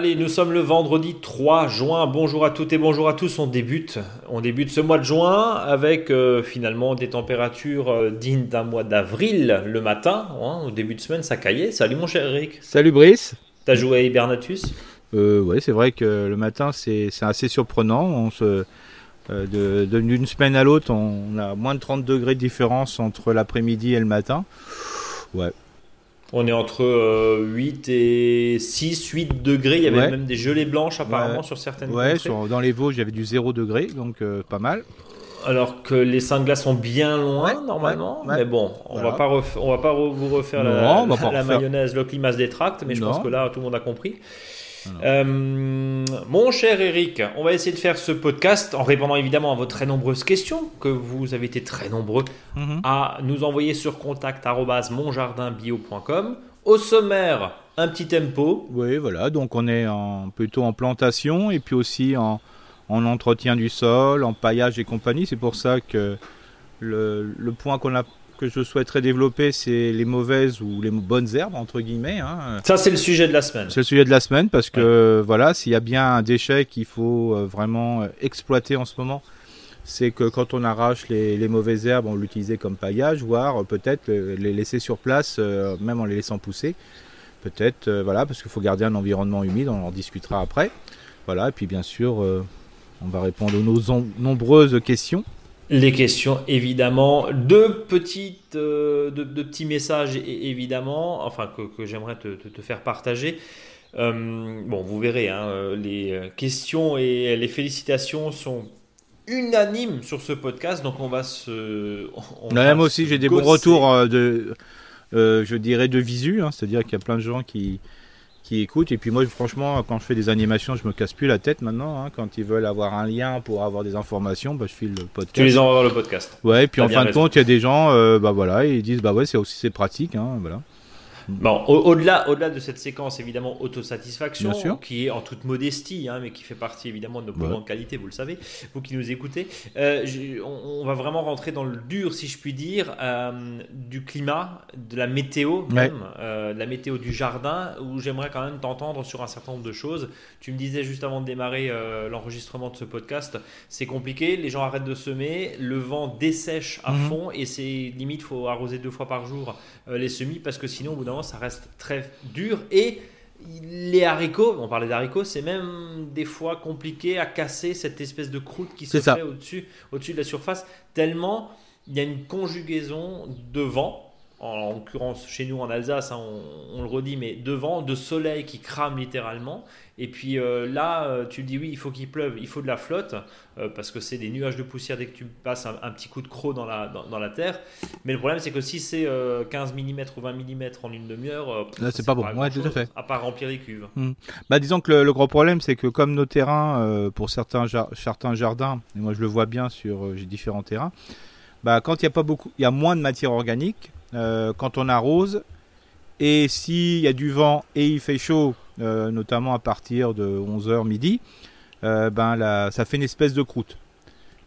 Allez, nous sommes le vendredi 3 juin. Bonjour à toutes et bonjour à tous. On débute, on débute ce mois de juin avec euh, finalement des températures euh, dignes d'un mois d'avril le matin. Hein, au début de semaine, ça caillait. Salut mon cher Eric. Salut Brice. T'as joué à Hibernatus? Euh, Ouais, c'est vrai que le matin, c'est assez surprenant. On se, euh, d'une semaine à l'autre, on a moins de 30 degrés de différence entre l'après-midi et le matin. Ouais, on est entre 8 euh, et 6, 8 degrés. Il y avait même des gelées blanches apparemment sur certaines Ouais, dans les Vosges, il y avait du 0 degré, donc euh, pas mal. Alors que les saints de glace sont bien loin normalement, mais bon, on va pas on va pas vous refaire la, mayonnaise, le climat se détracte, mais je pense que là tout le monde a compris. Euh, mon cher Eric, on va essayer de faire ce podcast en répondant évidemment à vos très nombreuses questions, que vous avez été très nombreux mhm. à nous envoyer sur contact.monjardinbio.com. Au sommaire, un petit tempo. Oui, voilà, donc on est en, plutôt en plantation et puis aussi en, en entretien du sol, en paillage et compagnie. C'est pour ça que le, le point qu'on a que je souhaiterais développer, c'est les mauvaises ou les bonnes herbes, entre guillemets. Hein. Ça, c'est le sujet de la semaine. C'est le sujet de la semaine parce que, voilà, s'il y a bien un déchet qu'il faut euh, vraiment euh, exploiter en ce moment, c'est que quand on arrache les, mauvaises herbes, on l'utilise comme paillage, voire peut-être les laisser sur place, euh, même en les laissant pousser. Peut-être, voilà, parce qu'il faut garder un environnement humide, on en discutera après. Voilà, et puis bien sûr, on va répondre aux nos nombreuses questions les questions évidemment, deux petites, euh, de, petits messages évidemment, enfin que, j'aimerais te, faire partager. Euh, bon, vous verrez, hein, euh, les questions et les félicitations sont unanimes sur ce podcast, donc on va se. On aussi, j'ai des bons retours de, je dirais, de visu, hein, c'est-à-dire qu'il y a plein de gens qui, qui écoutent. Et puis moi, franchement, quand je fais des animations, je me casse plus la tête maintenant. Hein. Quand ils veulent avoir un lien pour avoir des informations, bah, je file le podcast. Tu les envoies le podcast. Ouais, et puis en fin de compte, il y a des gens, euh, bah voilà, ils disent bah ouais, c'est aussi c'est pratique, hein, voilà. Bon, au-delà, au-delà de cette séquence évidemment autosatisfaction, qui est en toute modestie, hein, mais qui fait partie évidemment de nos plus qualités, vous le savez, vous qui nous écoutez, euh, on, va vraiment rentrer dans le dur, si je puis dire, euh, du climat, de la météo même, euh, de la météo du jardin, où j'aimerais quand même t'entendre sur un certain nombre de choses. Tu me disais juste avant de démarrer l'enregistrement de ce podcast, c'est compliqué, les gens arrêtent de semer, le vent dessèche à mhm. fond, et c'est limite, faut arroser deux fois par jour les semis, parce que sinon, au bout d'un ça reste très dur. Et les haricots, on parlait d'haricots, c'est même des fois compliqué à casser cette espèce de croûte qui se fait au-dessus au -dessus de la surface, tellement il y a une conjugaison de vent en l'occurrence chez nous en Alsace, hein, on, le redit, mais devant, de soleil qui crame littéralement. Et puis euh, là, euh, tu dis oui, il faut qu'il pleuve, il faut de la flotte, euh, parce que c'est des nuages de poussière dès que tu passes un, petit coup de croc dans la, dans, la terre. Mais le problème, c'est que si c'est 15 mm ou 20 mm en une demi-heure, c'est pas bon, ouais, tout à fait. À part remplir les cuves. Hmm. Bah, disons que le, gros problème, c'est que comme nos terrains, pour certains, certains jardins, et moi je le vois bien sur j'ai différents terrains, bah, quand il y a pas beaucoup, il y a moins de matière organique euh, quand on arrose. Et s'il y a du vent et il fait chaud, euh, notamment à partir de 11h midi, euh, ben là, ça fait une espèce de croûte.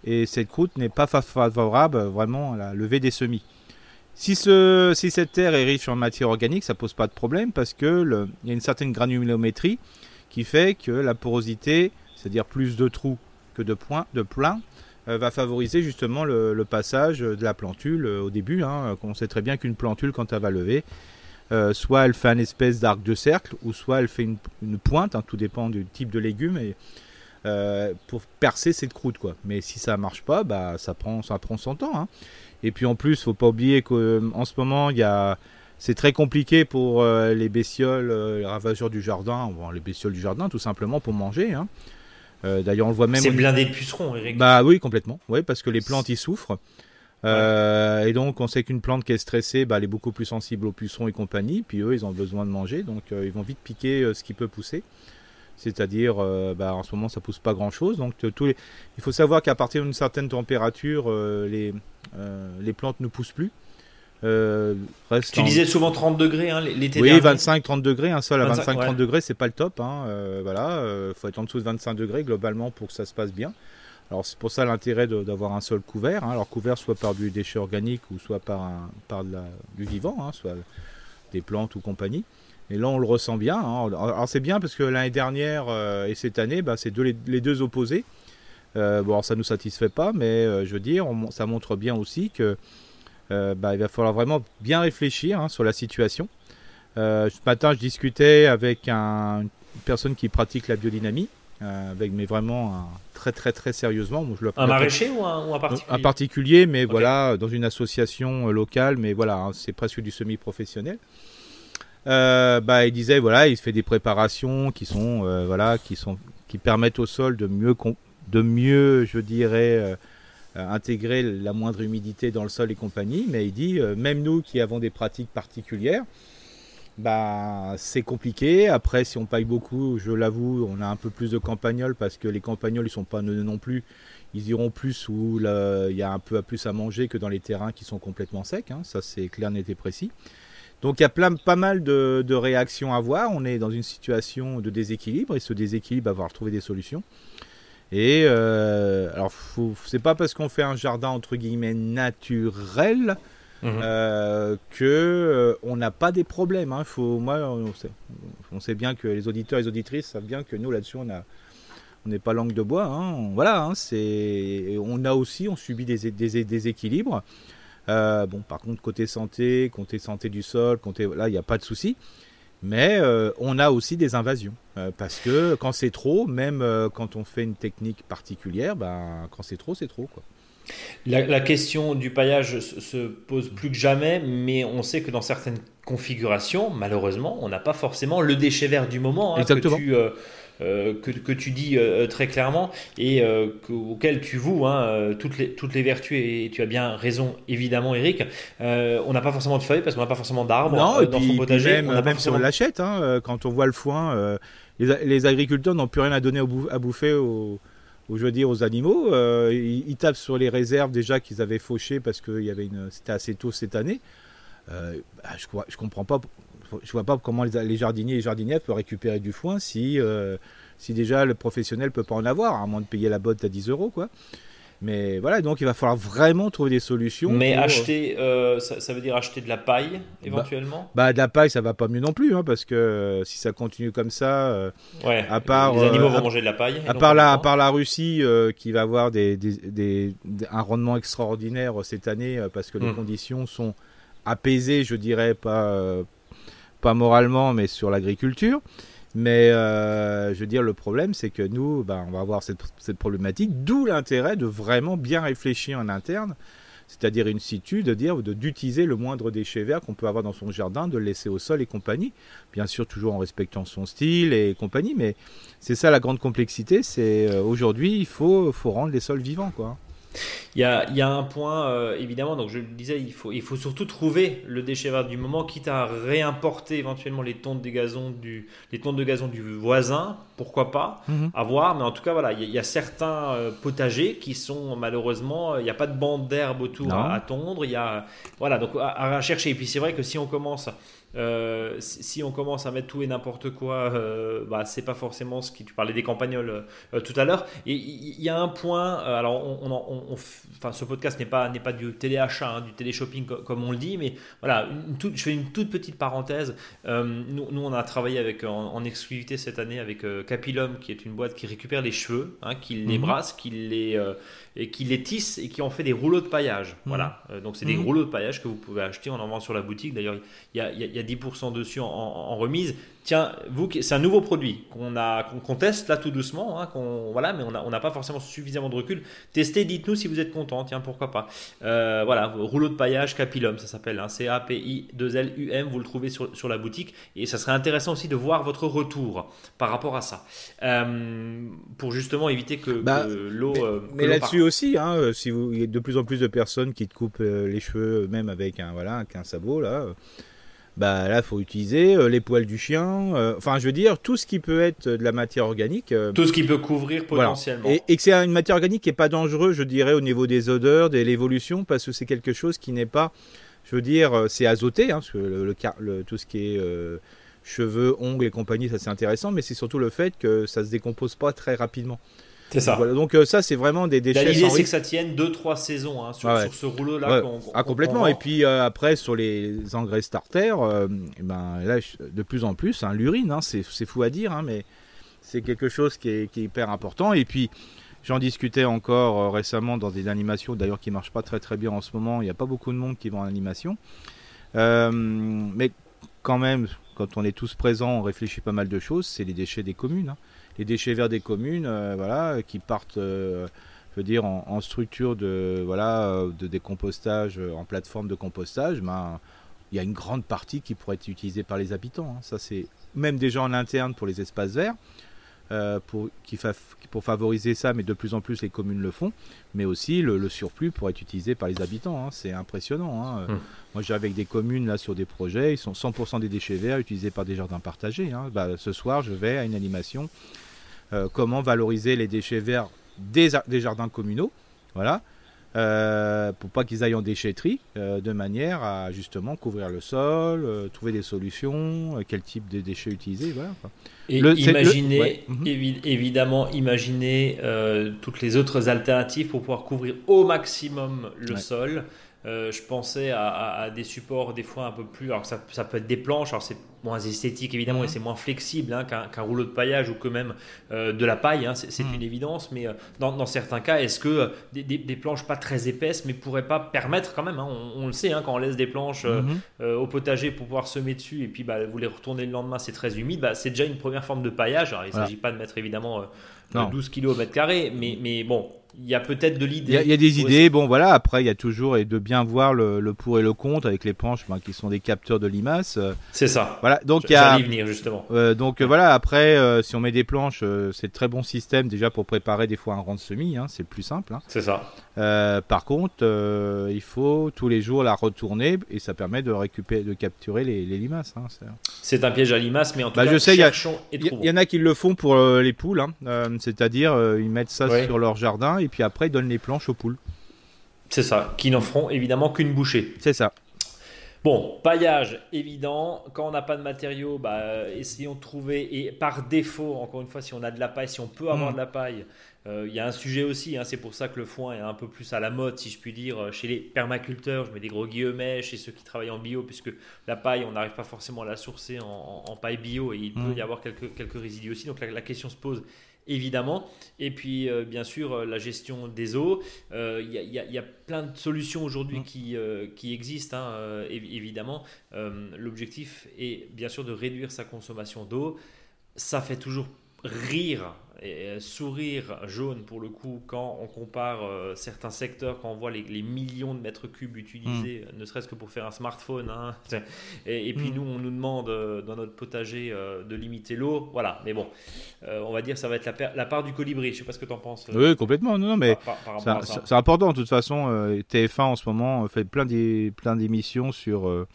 Et cette croûte n'est pas favorable vraiment à la levée des semis. Si, ce, si cette terre est riche en matière organique, ça pose pas de problème parce que il y a une certaine granulométrie qui fait que la porosité, c'est-à-dire plus de trous que de points, de plein, va favoriser justement le, passage de la plantule euh, au début. Hein, on sait très bien qu'une plantule, quand elle va lever, euh, soit elle fait un espèce d'arc de cercle, ou soit elle fait une, pointe, hein, tout dépend du type de légume, et, pour percer cette croûte. Quoi. Mais si ça marche pas, bah, ça, prend, ça prend son temps. Hein. Et puis en plus, faut pas oublier qu'en ce moment, il y a c'est très compliqué pour les bestioles, les ravageurs du jardin, les bestioles du jardin, tout simplement pour manger. Euh, d'ailleurs, on le voit même. C'est blindé de pucerons, Eric. Bah oui, complètement. Oui, parce que les plantes y souffrent. Euh, et donc, on sait qu'une plante qui est stressée, bah, elle est beaucoup plus sensible aux pucerons et compagnie. Puis eux, ils ont besoin de manger, donc euh, ils vont vite piquer ce qui peut pousser. C'est-à-dire, bah, en ce moment, ça pousse pas grand-chose. Donc, tous les... il faut savoir qu'à partir d'une certaine température, les, les plantes ne poussent plus. Euh, tu disais souvent 30 degrés hein, l'été Oui, 25-30 degrés. Un sol à 25-30 degrés, c'est pas le top. Hein, euh, voilà, euh, faut être en dessous de 25 degrés globalement pour que ça se passe bien. Alors c'est pour ça l'intérêt d'avoir un sol couvert. Hein, alors couvert soit par du déchet organique ou soit par, un, par de la, du vivant, hein, soit des plantes ou compagnie. Et là, on le ressent bien. Hein. Alors, c'est bien parce que l'année dernière et cette année, bah, c'est les, deux opposés. bon, alors, ça ne nous satisfait pas, mais je veux dire, ça montre bien aussi que bah, il va falloir vraiment bien réfléchir hein, sur la situation. ce matin, je discutais avec un, une personne qui pratique la biodynamie, avec, mais vraiment très très très sérieusement. je un maraîcher ou un, particulier Un particulier, mais voilà, dans une association locale, mais voilà, hein, c'est presque du semi-professionnel. Euh, bah, il disait voilà, il fait des préparations qui sont euh, voilà, qui sont qui permettent au sol de mieux de mieux, je dirais, euh, intégrer la moindre humidité dans le sol et compagnie. Mais il dit même nous qui avons des pratiques particulières, bah c'est compliqué. Après, si on paye beaucoup, je l'avoue, on a un peu plus de campagnols parce que les campagnols ils sont pas non plus. Ils iront plus où il y a un peu à plus à manger que dans les terrains qui sont complètement secs. Hein. Ça c'est clair, net et précis. Donc il y a plein, pas mal de, réactions à voir. On est dans une situation de déséquilibre et ce déséquilibre, va falloir trouver des solutions. Et euh, alors, c'est pas parce qu'on fait un jardin entre guillemets naturel mhm. euh, que euh, on n'a pas des problèmes. Hein. Faut, moi, on sait, bien que les auditeurs et les auditrices savent bien que nous là-dessus, on a on n'est pas langue de bois. Hein. Voilà, hein, c'est, on a aussi, on subit des, des déséquilibres. Euh, bon, par contre, côté santé, côté santé du sol, côté là, il n'y a pas de souci. Mais euh, on a aussi des invasions. Euh, parce que quand c'est trop, même quand on fait une technique particulière, ben, quand c'est trop, c'est trop. Quoi. La, question du paillage se pose plus que jamais, mais on sait que dans certaines configurations, malheureusement, on n'a pas forcément le déchet vert du moment. Hein, Exactement. Euh, que, que, tu dis euh, très clairement et euh, auquel tu voues hein, toutes, les, toutes les vertus, et, tu as bien raison évidemment Eric, on n'a pas forcément de feuilles parce qu'on n'a pas forcément d'arbres dans son potager. même, on si on l'achète, hein, quand on voit le foin, les, agriculteurs n'ont plus rien à donner à bouffer aux, je veux dire, aux animaux. ils, tapent sur les réserves déjà qu'ils avaient fauchées parce que c'était assez tôt cette année. Bah, je, je comprends pas je vois pas comment les, jardiniers et les jardinières peuvent récupérer du foin si, euh, si déjà le professionnel peut pas en avoir, à moins de payer la botte à 10 euros, quoi. Mais voilà, donc il va falloir vraiment trouver des solutions. Mais acheter, euh, ça, veut dire acheter de la paille éventuellement? bah, de la paille, ça va pas mieux non plus, hein, parce que euh, si ça continue comme ça, ouais, à part les animaux vont manger de la paille. À part la, à part la Russie qui va avoir des, des, un rendement extraordinaire cette année parce que les hmm. conditions sont apaisées, je dirais pas pas moralement, mais sur l'agriculture. Mais euh, je veux dire, le problème, c'est que nous, ben, on va avoir cette, problématique, d'où l'intérêt de vraiment bien réfléchir en interne, c'est-à-dire une situ, de dire d'utiliser le moindre déchet vert qu'on peut avoir dans son jardin, de le laisser au sol et compagnie. Bien sûr, toujours en respectant son style et compagnie, mais c'est ça la grande complexité. C'est euh, aujourd'hui, il faut, faut rendre les sols vivants, quoi. Il y a, il y a un point, euh, évidemment, donc je le disais, il faut, il faut surtout trouver le déchet vert du moment, quitte à réimporter éventuellement les tonnes de gazon du, les tonnes de gazon du voisin, pourquoi pas, mhm. à voir. Mais en tout cas, voilà, il y, a, certains euh, potagers qui sont malheureusement, il n'y a pas de bande d'herbe autour à, tondre. Il y a, voilà, donc à, à chercher. Et puis c'est vrai que si on commence euh, si on commence à mettre tout et n'importe quoi, euh, bah, c'est pas forcément ce qui. Tu parlais des campagnols euh, tout à l'heure. Et il y, a un point. alors, on, enfin, ce podcast n'est pas n'est pas du téléachat, hein, du téléshopping comme on le dit, mais voilà. Une je fais une toute petite parenthèse. Nous, nous, on a travaillé avec en, exclusivité cette année avec Capilum, qui est une boîte qui récupère les cheveux, hein, qui les mhm. brasse, qui les et qui les tissent et qui en fait des rouleaux de paillage. Mhm. Voilà. donc c'est des mhm. rouleaux de paillage que vous pouvez acheter. On en vend sur la boutique. D'ailleurs, il y a, y a 10% dessus en, remise. Tiens, vous, c'est un nouveau produit qu'on a, qu'on teste là tout doucement, hein, qu'on, voilà, mais on n'a pas forcément suffisamment de recul. Testez, dites-nous si vous êtes content. Tiens, pourquoi pas. Euh, voilà, rouleau de paillage Capilum, ça s'appelle. Hein, C A P I 2 L U M. Vous le trouvez sur, sur, la boutique et ça serait intéressant aussi de voir votre retour par rapport à ça, euh, pour justement éviter que, bah, l'eau. Mais, euh, là-dessus aussi, hein, si vous, il y a de plus en plus de personnes qui te coupent les cheveux, même avec un voilà, un sabot là bah là faut utiliser euh, les poils du chien euh, enfin je veux dire tout ce qui peut être de la matière organique euh, tout ce qui peut couvrir potentiellement. Et, que c'est une matière organique qui est pas dangereux je dirais au niveau des odeurs de l'évolution parce que c'est quelque chose qui n'est pas je veux dire c'est azoté hein, parce que le, le, tout ce qui est cheveux ongles et compagnie ça c'est intéressant mais c'est surtout le fait que ça se décompose pas très rapidement C'est ça. Donc, euh, ça, c'est vraiment des déchets. L'idée, c'est que ça tienne 2-3 saisons hein, sur, ce rouleau-là. ah, complètement. Et puis euh, après, sur les engrais starter, euh, eh ben, là, de plus en plus, hein, l'urine, hein, c'est fou à dire, hein, mais c'est quelque chose qui est, hyper important. Et puis, j'en discutais encore récemment dans des animations, d'ailleurs qui ne marchent pas très très bien en ce moment. Il n'y a pas beaucoup de monde qui va en animation. mais quand même, quand on est tous présents, on réfléchit pas mal de choses. C'est les déchets des communes les déchets verts des communes, euh, voilà, qui partent, euh, je veux dire, en, structure de, voilà, euh, de décompostage, en plateforme de compostage, ben, il y a une grande partie qui pourrait être utilisée par les habitants. Hein. Ça, c'est même déjà en interne pour les espaces verts. pour, qui pour favoriser ça, mais de plus en plus les communes le font, mais aussi le, surplus pourrait être utilisé par les habitants. Hein. C'est impressionnant. Hein. Hum. Moi, j'ai avec des communes là sur des projets, ils sont 100% des déchets verts utilisés par des jardins partagés. Bah, ce soir, je vais à une animation euh, comment valoriser les déchets verts des, jardins communaux, voilà, euh, pour pas qu'ils aillent en déchetterie, euh, de manière à justement couvrir le sol, trouver des solutions, quel type de déchets utiliser, voilà. Et imaginez, mhm. évidemment, imaginez toutes les autres alternatives pour pouvoir couvrir au maximum le sol. Je pensais à, des supports des fois un peu plus. Alors ça, ça peut être des planches, alors c'est moins esthétique évidemment et mhm. c'est moins flexible hein, qu'un rouleau de paillage ou que même euh, de la paille, hein, c'est mhm. une évidence, mais euh, dans, certains cas, est-ce que euh, des, planches pas très épaisses mais pourraient pas permettre quand même, hein, on, le sait, quand on laisse des planches mhm. au potager pour pouvoir semer dessus et puis bah, vous les retournez le lendemain, c'est très humide, bah, c'est déjà une première forme de paillage. Alors il ne s'agit pas de mettre évidemment 12 kg au mètre carré, mais, mais bon, il y a peut-être de l'idée. Il y, a des idées, bon voilà, après il y a toujours et de bien voir le, pour et le contre avec les planches ben, qui sont des capteurs de limaces. C'est ça. Voilà, donc il y a. venir justement. Euh, donc voilà, après euh, si on met des planches, euh, c'est très bon système déjà pour préparer des fois un rang de semis, hein, c'est le plus simple. Hein. C'est ça. par contre, il faut tous les jours la retourner et ça permet de récupérer, de capturer les, limaces. Hein, c'est un piège à limaces, mais en tout bah, cas, je sais, il y, y, en a qui le font pour les poules, c'est-à-dire ils mettent ça sur leur jardin et puis après ils donnent les planches aux poules. C'est ça, qui n'en feront évidemment qu'une bouchée. C'est ça. Bon, paillage, évident. Quand on n'a pas de matériaux, bah, essayons de trouver. Et par défaut, encore une fois, si on a de la paille, si on peut avoir mm. de la paille, euh, il y a un sujet aussi. Hein, c'est pour ça que le foin est un peu plus à la mode, si je puis dire, chez les permaculteurs. Je mets des gros guillemets, chez ceux qui travaillent en bio, puisque la paille, on n'arrive pas forcément à la sourcer en, paille bio et il peut mm. y avoir quelques, quelques résidus aussi. Donc la question se pose évidemment. Et puis, euh, bien sûr, euh, la gestion des eaux. Il euh, y, a plein de solutions aujourd'hui mmh. qui, qui, existent, hein, évidemment. L'objectif est bien sûr de réduire sa consommation d'eau. Ça fait toujours rire et euh, sourire jaune pour le coup quand on compare euh, certains secteurs, quand on voit les, millions de mètres cubes utilisés, mm. ne serait-ce que pour faire un smartphone. Hein. Et, puis mm. nous, on nous demande euh, dans notre potager de limiter l'eau. Voilà, mais bon, on va dire ça va être la, la, part du colibri. Je sais pas ce que tu en penses. Oui, complètement. Non, mais c'est important. De toute façon, TF1 en ce moment fait plein d'émissions sur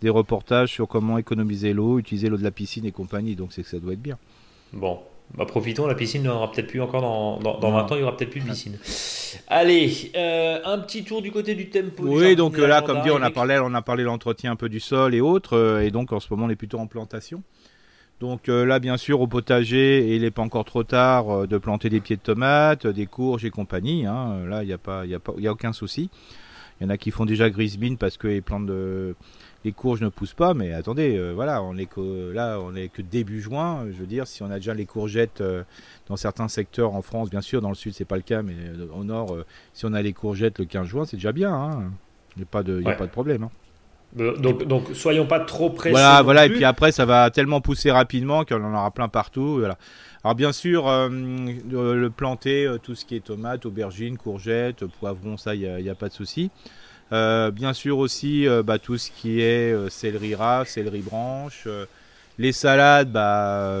des reportages sur comment économiser l'eau, utiliser l'eau de la piscine et compagnie. Donc c'est que ça doit être bien. Bon, bah, profitons, la piscine n'aura peut-être plus encore dans, dans, 20 ans, il y aura peut-être plus de piscine. Allez, euh, un petit tour du côté du tempo. Oui, donc là, comme dit, on a parlé, on a parlé de l'entretien un peu du sol et autres, euh, et donc en ce moment, on est plutôt en plantation. Donc euh, là, bien sûr, au potager, il n'est pas encore trop tard de planter des pieds de tomates, des courges et compagnie. Hein. Là, il n'y a, pas, y a, pas, y a aucun souci. Il y en a qui font déjà grise mine parce que les plantes de les courges ne poussent pas, mais attendez, euh, voilà, on est que, là, on est que début juin. Je veux dire, si on a déjà les courgettes euh, dans certains secteurs en France, bien sûr, dans le sud c'est pas le cas, mais euh, au nord, si on a les courgettes le 15 juin, c'est déjà bien. Hein. Il n'y a pas de, a pas de problème. Hein. Donc, donc, soyons pas trop pressés. Voilà, voilà, et puis après, ça va tellement pousser rapidement qu'on en aura plein partout. Voilà. Alors, bien sûr, le planter, tout ce qui est tomates, aubergines, courgettes, poivrons, ça, il n'y a, a, pas de souci. Euh, bien sûr aussi euh, bah, tout ce qui est euh, céleri ras, céleri branche. les salades, bah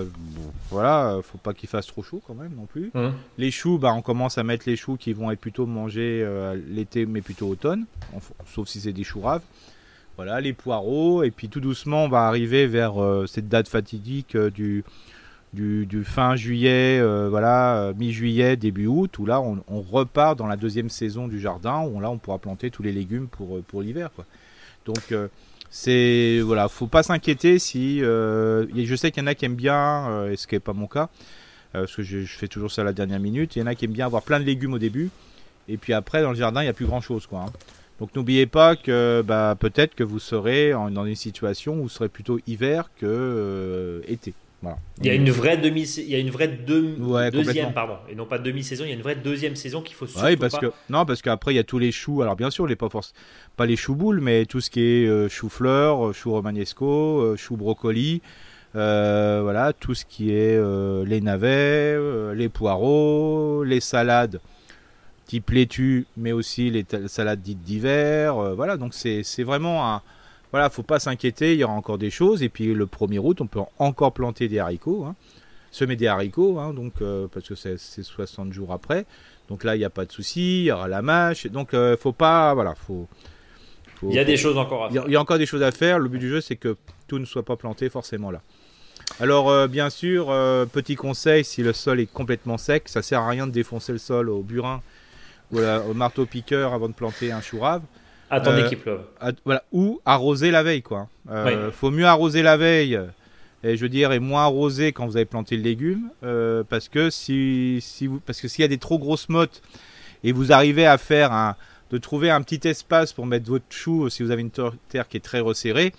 voilà, faut pas qu'il fasse trop chaud quand même non plus. Mmh. Les choux, bah on commence à mettre les choux qui vont être plutôt mangés l'été mais plutôt automne, sauf si c'est des choux raves. Voilà, les poireaux et puis tout doucement on va arriver vers cette date fatidique du du, fin juillet, euh, voilà, euh, mi-juillet, début août, où là on, repart dans la deuxième saison du jardin, où là on pourra planter tous les légumes pour, euh, pour l'hiver. Donc c'est voilà, faut pas s'inquiéter si je sais qu'il y en a qui aiment bien, et ce qui n'est pas mon cas, parce que je, fais toujours ça à la dernière minute. Il y en a qui aiment bien avoir plein de légumes au début, et puis après dans le jardin il n'y a plus grand chose quoi. Hein. Donc n'oubliez pas que bah, peut-être que vous serez dans une situation où vous serez plutôt hiver que été. Il y a une vraie demi, il y a une vraie deuxième, pardon, et non pas demi-saison. Il y a une vraie deuxième saison qu'il faut surtout oui, parce que non, parce qu'après il y a tous les choux. Alors bien sûr, les pas force, pas les choux boules, mais tout ce qui est euh, chou-fleur, euh, chou romanesco, euh, chou brocoli, voilà, tout ce qui est les navets, les poireaux, les salades type laitue, mais aussi les salades dites d'hiver. voilà, donc c'est vraiment un voilà, faut pas s'inquiéter, il y aura encore des choses. Et puis le 1er août, on peut encore planter des haricots, hein. semer des haricots, hein, donc, euh, parce que c'est 60 jours après. Donc là, il n'y a pas de souci, il y aura la mâche. Donc il euh, faut pas. Voilà, faut. il y a des choses encore à faire. Il y, a encore des choses à faire. Le but du jeu, c'est que tout ne soit pas planté forcément là. Alors, euh, bien sûr, petit conseil si le sol est complètement sec, ça sert à rien de défoncer le sol au burin ou au marteau piqueur avant de planter un chou rave. Attendez euh, qu'il pleuve. voilà, ou arroser la veille, quoi. Euh, Faut mieux arroser la veille, et je veux dire, et moins arroser quand vous avez planté le légume, euh, parce que si, si vous, parce que s'il y a des trop grosses mottes et vous arrivez à faire un, de trouver un petit espace pour mettre votre chou, si vous avez une terre qui est très resserrée.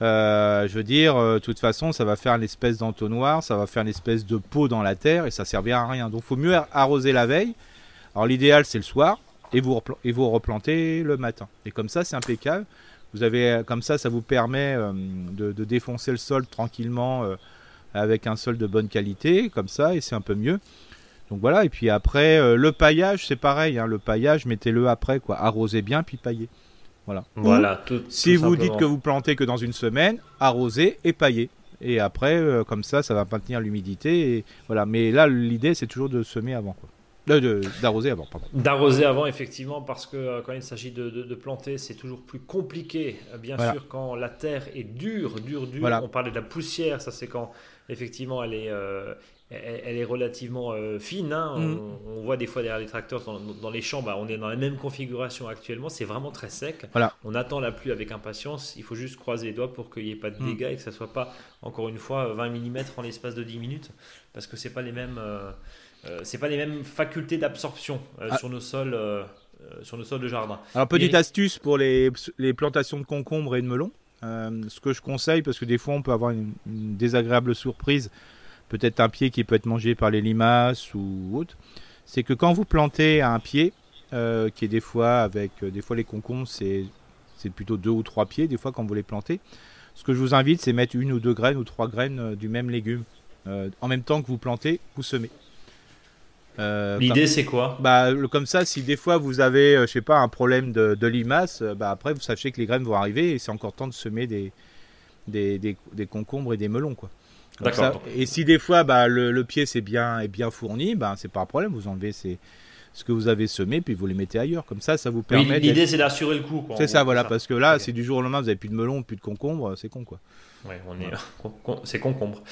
Euh, je veux dire, de toute façon, ça va faire une espèce d'entonnoir, ça va faire une espèce de pot dans la terre et ça servira à rien. Donc, il faut mieux arroser la veille. Alors, l'idéal, c'est le soir et vous, et vous replantez le matin. Et comme ça, c'est impeccable. Vous avez, comme ça, ça vous permet euh, de, défoncer le sol tranquillement euh, avec un sol de bonne qualité, comme ça, et c'est un peu mieux. Donc voilà, et puis après, euh, le paillage, c'est pareil. Hein, le paillage, mettez-le après, quoi. Arrosez bien, puis paillez. Voilà. Voilà. si vous dites que vous plantez que dans une semaine, arrosez et paillez. Et après, comme ça, ça va maintenir l'humidité. Et voilà. Mais là, l'idée, c'est toujours de semer avant. Quoi. D'arroser avant, pardon. D'arroser avant, effectivement, parce que euh, quand il s'agit de, planter, c'est toujours plus compliqué. Euh, bien sûr, quand la terre est dure, dure, dure. On parlait de la poussière, ça c'est quand effectivement elle est, euh, elle, est relativement fine. Hein. Mm. On, voit des fois derrière les tracteurs dans, les champs, bah, on est dans la même configuration actuellement. C'est vraiment très sec. Voilà. On attend la pluie avec impatience. Il faut juste croiser les doigts pour qu'il n'y ait pas de mm. dégâts et que ça soit pas, encore une fois, 20 mm en l'espace de 10 minutes. Parce que c'est pas les mêmes. Euh, c'est pas les mêmes facultés d'absorption euh, ah. sur nos sols. Euh, sur nos sols de jardin. Alors petite astuce pour les, les, plantations de concombres et de melons. ce que je conseille, parce que des fois on peut avoir une, désagréable surprise, peut-être un pied qui peut être mangé par les limaces ou autre, c'est que quand vous plantez un pied, qui est des fois avec des fois les concombres, c'est c'est plutôt deux ou trois pieds, des fois quand vous les plantez. Ce que je vous invite, c'est mettre une ou deux graines ou trois graines du même légume. en même temps que vous plantez, vous semez. Euh, L'idée, c'est quoi bah, Comme ça, si des fois vous avez, euh, je sais pas, un problème de, de limace, euh, bah, après vous sachez que les graines vont arriver et c'est encore temps de semer des, des, des, concombres et des melons. Quoi. Et si des fois bah, le, pied c'est bien, est bien fourni, bah, c'est pas un problème, vous enlevez ces, ce que vous avez semé puis vous les mettez ailleurs. Comme ça, ça vous permet. L'idée c'est d'assurer le coup. C'est ça, voilà, parce que là, c'est du jour au lendemain, vous avez plus de melons, plus de concombres, c'est con quoi. Ouais, on est, c'est concombre.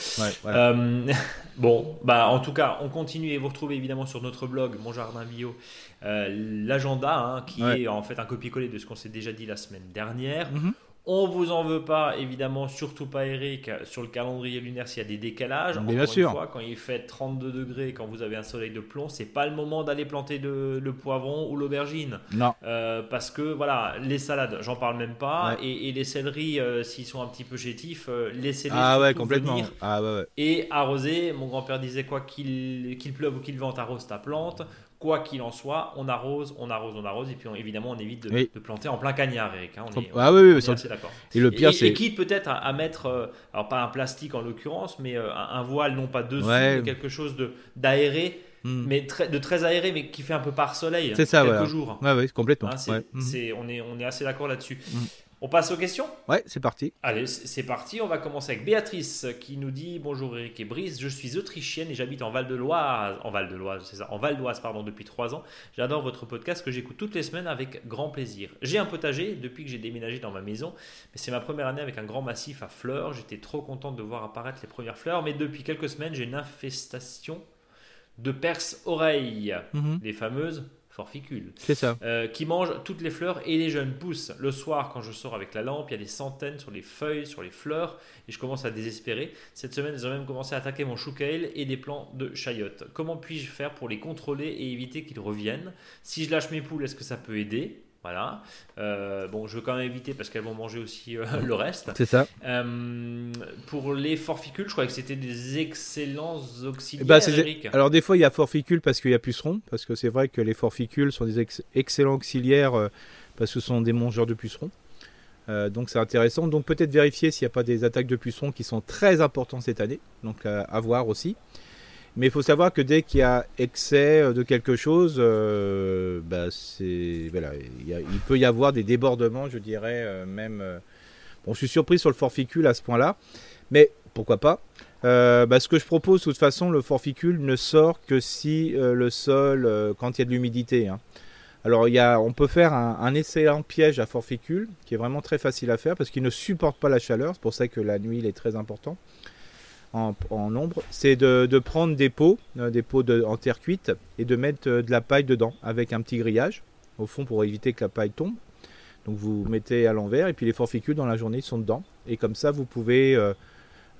Euh, bon, bah en tout cas, on continue et vous retrouvez évidemment sur notre blog Mon Jardin Bio euh, l'agenda hein, qui est en fait un copier-coller de ce qu'on s'est déjà dit la semaine dernière. Mhm. On vous en veut pas, évidemment, surtout pas Eric, sur le calendrier lunaire s'il y a des décalages. bien sûr. Fois, quand il fait 32 degrés, quand vous avez un soleil de plomb, c'est pas le moment d'aller planter le poivron ou l'aubergine. Non. Euh, parce que voilà, les salades, j'en parle même pas, et, les céleris, euh, s'ils sont un petit peu chétifs, euh, laissez-les ah ouais, complètement. Ah ouais, ouais. Et arroser. Mon grand-père disait quoi? Qu'il pleuve ou qu'il vente, arrose ta plante quoi qu'il en soit, on arrose, on arrose, on arrose, et puis évidemment on évite de, planter en plein cagnard, Eric. Hein, on est, ah oui, oui, c'est d'accord. Et le pire, c'est. Et quitte peut-être à, mettre, euh, alors pas un plastique en l'occurrence, mais euh, un, voile, non pas dessus, mais quelque chose de d'aéré. Hmm. Mais très, de très aéré, mais qui fait un peu par soleil. C'est ça, quelques jours. Ouais, ouais, complètement. Hein, on, est, on est assez d'accord là-dessus. Hmm. On passe aux questions Ouais, c'est parti. Allez, c'est parti. On va commencer avec Béatrice qui nous dit Bonjour Eric et Brice, je suis autrichienne et j'habite en Val-de-Loire. En Val-de-Loire, c'est ça. En Val d'Oise, pardon, depuis trois ans. J'adore votre podcast que j'écoute toutes les semaines avec grand plaisir. J'ai un potager depuis que j'ai déménagé dans ma maison, mais c'est ma première année avec un grand massif à fleurs. J'étais trop contente de voir apparaître les premières fleurs, mais depuis quelques semaines, j'ai une infestation de perse oreilles, mhm. les fameuses forficule. C'est ça. Euh, qui mange toutes les fleurs et les jeunes pousses. Le soir, quand je sors avec la lampe, il y a des centaines sur les feuilles, sur les fleurs, et je commence à désespérer. Cette semaine, ils ont même commencé à attaquer mon chou et des plants de chayotte. Comment puis-je faire pour les contrôler et éviter qu'ils reviennent? Si je lâche mes poules, est-ce que ça peut aider? Voilà. Euh, bon, je veux quand même éviter parce qu'elles vont manger aussi euh, le reste. C'est ça. Euh, pour les forficules, je crois que c'était des excellents auxiliaires. Bah, Alors des fois, il y a forficules parce qu'il y a pucerons, parce que c'est vrai que les forficules sont des excellents auxiliaires parce que ce sont des mangeurs de pucerons. donc c'est intéressant. Donc peut-être vérifier s'il n'y a pas des attaques de pucerons qui sont très importantes cette année. Donc à voir aussi. Mais il faut savoir que dès qu'il y a excès euh, de quelque chose, euh, bah voilà, il, peut y avoir des débordements, je dirais euh, même. bon, je suis surpris sur le forficule à ce point-là, mais pourquoi pas. Bah, ce que je propose, de toute façon, le forficule ne sort que si le sol, quand il y a de l'humidité. Hein. Alors, y a, on peut faire un, un, excellent piège à forficule, qui est vraiment très facile à faire parce qu'il ne supporte pas la chaleur. C'est pour ça que la nuit, il est très important en, nombre, c'est de, prendre des pots, euh, des pots en terre cuite, et de mettre euh, de la paille dedans avec un petit grillage, au fond pour éviter que la paille tombe. Donc vous mettez à l'envers et puis les forficules dans la journée sont dedans. Et comme ça vous pouvez euh,